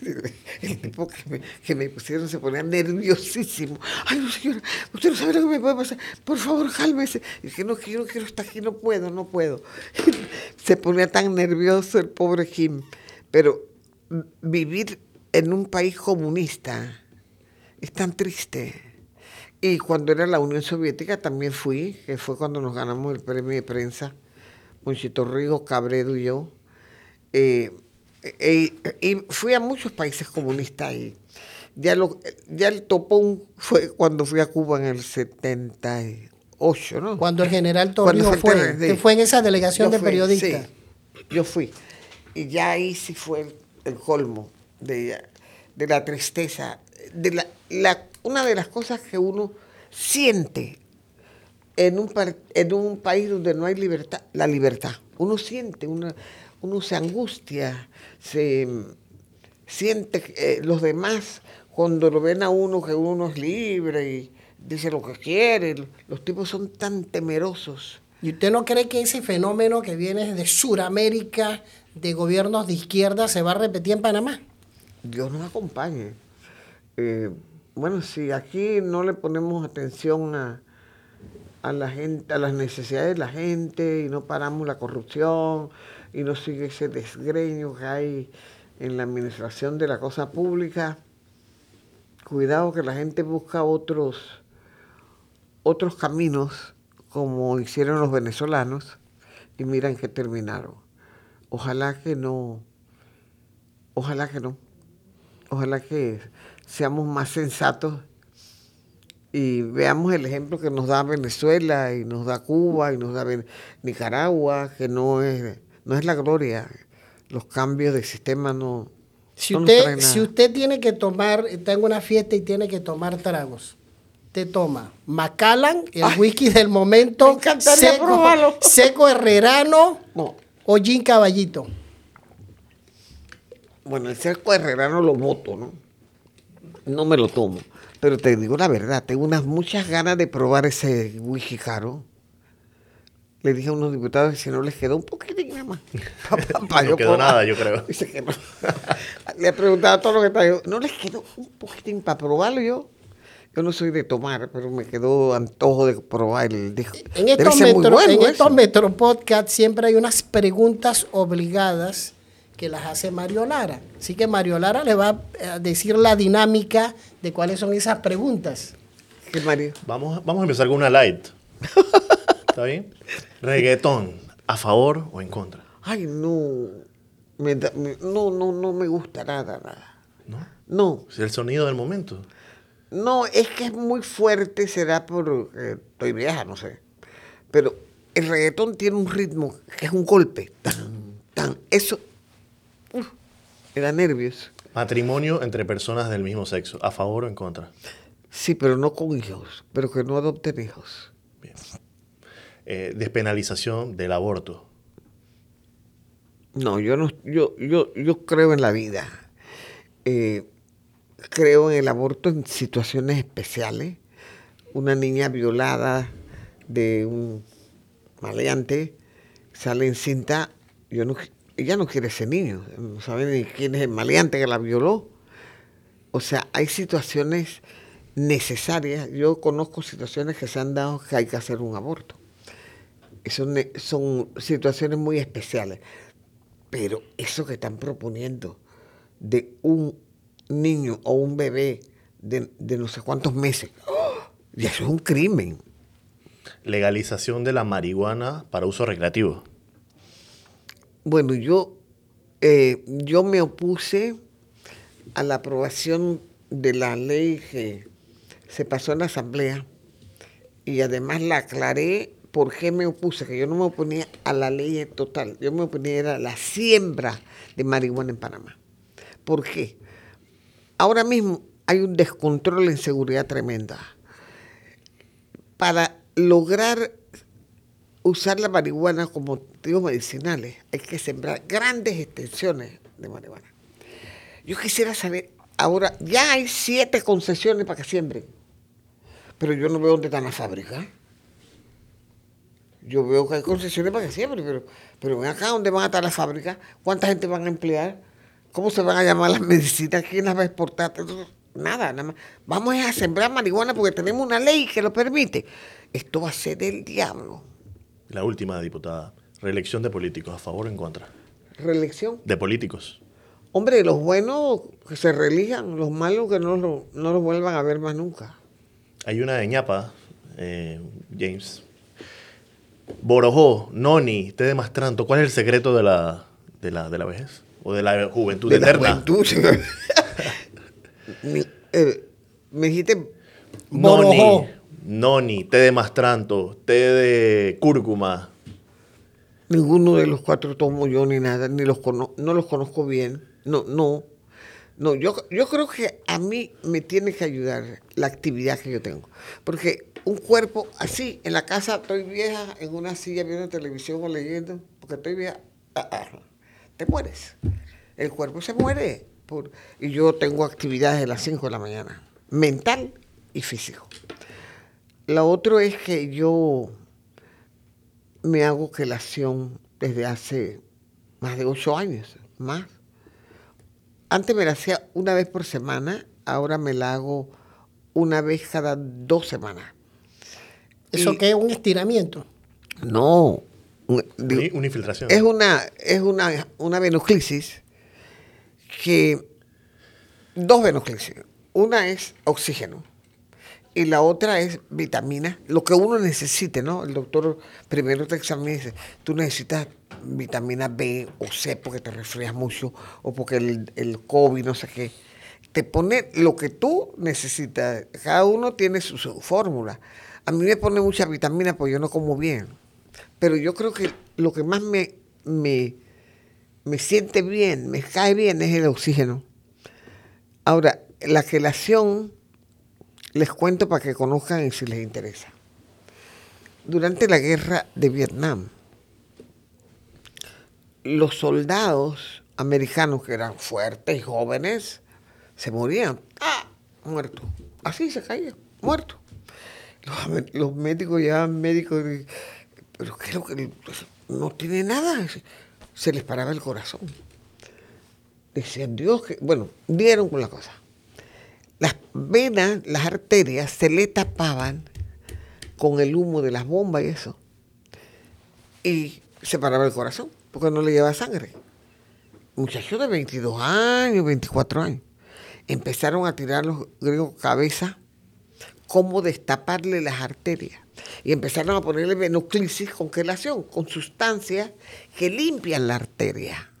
[LAUGHS] El tipo que me, que me pusieron se ponía nerviosísimo. Ay, no, señora, usted no sabe lo que me puede pasar. Por favor, cálmese. Y dije, no, que yo no quiero estar aquí, no puedo, no puedo. [LAUGHS] Se ponía tan nervioso el pobre Kim. Pero vivir en un país comunista es tan triste. Y cuando era la Unión Soviética también fui, que fue cuando nos ganamos el premio de prensa, Monchito Rigo, Cabredo y yo. Eh, eh, y fui a muchos países comunistas y ya, lo, ya el topón fue cuando fui a Cuba en el 78, ¿no? Cuando el general Torrijos fue fue, TRD. que fue en esa delegación de fui, periodistas. sí, yo fui. Y ya ahí sí fue el, el colmo de, de la tristeza. De la, la- una de las cosas que uno siente en un, par- en un país donde no hay libertad, la libertad. Uno siente, una, uno se angustia, se siente eh, los demás cuando lo ven a uno que uno es libre y dice lo que quiere. Los tipos son tan temerosos. ¿Y usted no cree que ese fenómeno que viene de Sudamérica, de gobiernos de izquierda, se va a repetir en Panamá? Dios nos acompañe. Eh, bueno, si aquí no le ponemos atención a, a la gente, a las necesidades de la gente y no paramos la corrupción y no sigue ese desgreño que hay en la administración de la cosa pública, cuidado que la gente busca otros otros caminos como hicieron los venezolanos y miran que terminaron. Ojalá que no, ojalá que no, ojalá que seamos más sensatos y veamos el ejemplo que nos da Venezuela y nos da Cuba y nos da Nicaragua, que no es, no es la gloria. Los cambios de sistema no, Si usted, si usted tiene que tomar, está en una fiesta y tiene que tomar tragos, te toma Macallan, el Ay, whisky del momento, seco, probarlo. [LAUGHS] seco herrerano No. o gin caballito. Bueno, el cerco herrerano lo voto, ¿no? No me lo tomo. Pero te digo la verdad, tengo unas muchas ganas de probar ese whisky caro. Le dije a unos diputados que si no les quedó un poquitín nada más. [LAUGHS] Pa- pa- pa No yo quedó nada, yo creo. Dice que no. [LAUGHS] Le he preguntado a todos los que están. yo, ¿No les quedó un poquitín para probarlo yo? Yo no soy de tomar, pero me quedó antojo de probar el disco. En estos, metro, bueno en eso. estos Metro Podcast siempre hay unas preguntas obligadas que las hace Mario Lara. Así que Mario Lara le va a decir la dinámica de cuáles son esas preguntas. ¿Qué, Mario? Vamos, vamos a empezar con una light. [LAUGHS] ¿Está bien? Reggaetón, ¿a favor o en contra? Ay, no. Me da- me- no, no, no me gusta nada, nada. ¿No? No, Es el sonido del momento. no, es que es muy fuerte, será por... eh, estoy vieja, no sé. Pero el reggaetón tiene un ritmo que es un golpe. Tan, tan, eso... uf, me da nervios. Matrimonio entre personas del mismo sexo, ¿a favor o en contra? Sí, pero no con hijos, pero que no adopten hijos. Eh, despenalización del aborto. No, yo no, yo, yo, yo creo en la vida. Eh, creo en el aborto en situaciones especiales. Una niña violada de un maleante sale encinta. Yo no, ella no quiere ese niño. No sabe ni quién es el maleante que la violó. O sea, hay situaciones necesarias. Yo conozco situaciones que se han dado que hay que hacer un aborto. Son, ne- son situaciones muy especiales. Pero eso que están proponiendo de un niño o un bebé de, de no sé cuántos meses, ¡oh! y eso es un crimen. Legalización de la marihuana para uso recreativo. Bueno, yo eh, yo me opuse a la aprobación de la ley que se pasó en la Asamblea y además la aclaré por qué me opuse, que yo no me oponía a la ley total, yo me oponía a la siembra de marihuana en Panamá. ¿Por qué? Ahora mismo hay un descontrol en seguridad tremenda. Para lograr usar la marihuana como motivos medicinales, hay que sembrar grandes extensiones de marihuana. Yo quisiera saber, ahora ya hay siete concesiones para que siembren, pero yo no veo dónde están las fábricas. Yo veo que hay concesiones para que siembren, pero, pero ven acá, ¿dónde van a estar las fábricas? ¿Cuánta gente van a emplear? ¿Cómo se van a llamar las [LAUGHS] medicinas? ¿Quién las va a exportar? Nada, nada más. Vamos a sembrar marihuana porque tenemos una ley que lo permite. Esto va a ser del diablo. La última diputada. Reelección de políticos, ¿a favor o en contra? ¿Reelección? De políticos. Hombre, los buenos que se relijan, los malos que no, lo- no los vuelvan a ver más nunca. Hay una de ñapa, eh, James. Borojó, Noni, té de Mastranto. ¿Cuál es el secreto de la, de la, de la vejez? ¿O de la juventud De la eterna? juventud. [LAUGHS] Mi- eh, me dijiste, Noni. Noni, té de Mastranto, té de cúrcuma. ninguno de los cuatro tomo yo ni nada, ni los cono- no los conozco bien. No, no. No, yo, yo creo que a mí me tiene que ayudar la actividad que yo tengo. Porque un cuerpo así, en la casa estoy vieja, en una silla viendo televisión o leyendo, porque estoy vieja, ah, ah, te mueres. El cuerpo se muere. y yo tengo actividades de las 5 de la mañana, mental y físico. Lo otro es que yo me hago quelación desde hace más de ocho años, más. Antes me la hacía una vez por semana, ahora me la hago una vez cada dos semanas. ¿Eso Y- qué es un estiramiento? No, un- digo, Una, una infiltración. es una, es una, una venoclisis que, dos venoclisis. Una es oxígeno y la otra es vitamina, lo que uno necesite, ¿no? El doctor primero te examina y dice, tú necesitas vitamina B o C porque te resfrías mucho o porque el, el COVID, no sé qué. Te pone lo que tú necesitas. Cada uno tiene su, su fórmula. A mí me pone mucha vitamina porque yo no como bien. Pero yo creo que lo que más me, me, me siente bien, me cae bien, es el oxígeno. Ahora, la quelación, les cuento para que conozcan y si les interesa. Durante la guerra de Vietnam, los soldados americanos que eran fuertes y jóvenes se morían. ¡Ah! Muerto. Así se caían, muerto. Los, médicos llevaban médicos, pero ¿qué es lo que no tiene nada? Se les paraba el corazón. Decían, Dios. Bueno, dieron con la cosa. Las venas, las arterias se le tapaban con el humo de las bombas y eso. Y se paraba el corazón, porque no le llevaba sangre. Muchachos de 22 años, 24 años. Empezaron a tirar los griegos cabeza cómo destaparle las arterias. Y empezaron a ponerle venoclisis con quelación, con sustancias que limpian la arteria.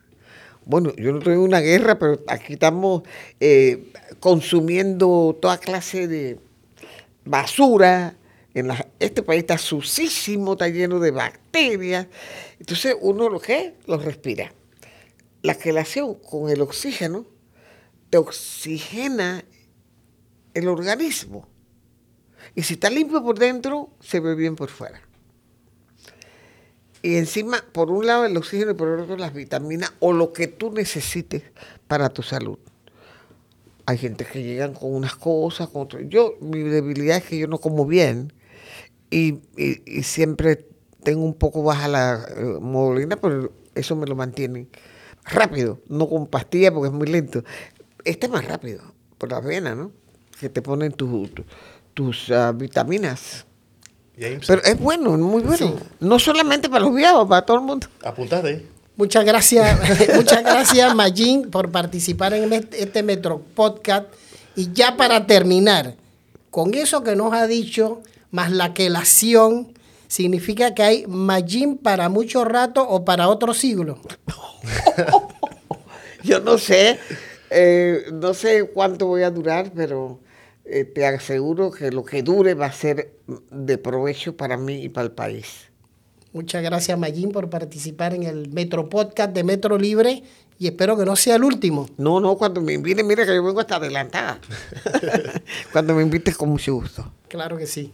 Bueno, yo no estoy en una guerra, pero aquí estamos eh, consumiendo toda clase de basura. En este país está sucísimo, está lleno de bacterias. Entonces uno lo que lo respira. La quelación con el oxígeno te oxigena el organismo. Y si está limpio por dentro, se ve bien por fuera. Y encima, por un lado el oxígeno y por otro las vitaminas o lo que tú necesites para tu salud. Hay gente que llegan con unas cosas, con otras. Yo, mi debilidad es que yo no como bien y, siempre tengo un poco baja la eh, hemoglobina, pero eso me lo mantiene rápido, no con pastillas porque es muy lento. Este es más rápido, por la vena, ¿no? Que te ponen tu- tu- tus ah, vitaminas. Pero es bueno, es muy bueno. Sí. No solamente para los viejos, para todo el mundo. apuntate. Muchas gracias, [LAUGHS] muchas gracias, Magin, por participar en este este Metro Podcast. Y ya para terminar, con eso que nos ha dicho, más la quelación, significa que hay Magin para mucho rato o para otro siglo. [LAUGHS] Yo no sé, eh, no sé cuánto voy a durar, pero eh, te aseguro que lo que dure va a ser de provecho para mí y para el país. Muchas gracias, Mayín, por participar en el Metro Podcast de Metro Libre y espero que no sea el último. No, no, cuando me inviten, mira que yo vengo hasta adelantada. [LAUGHS] [LAUGHS] cuando me invites con mucho gusto. Claro que sí.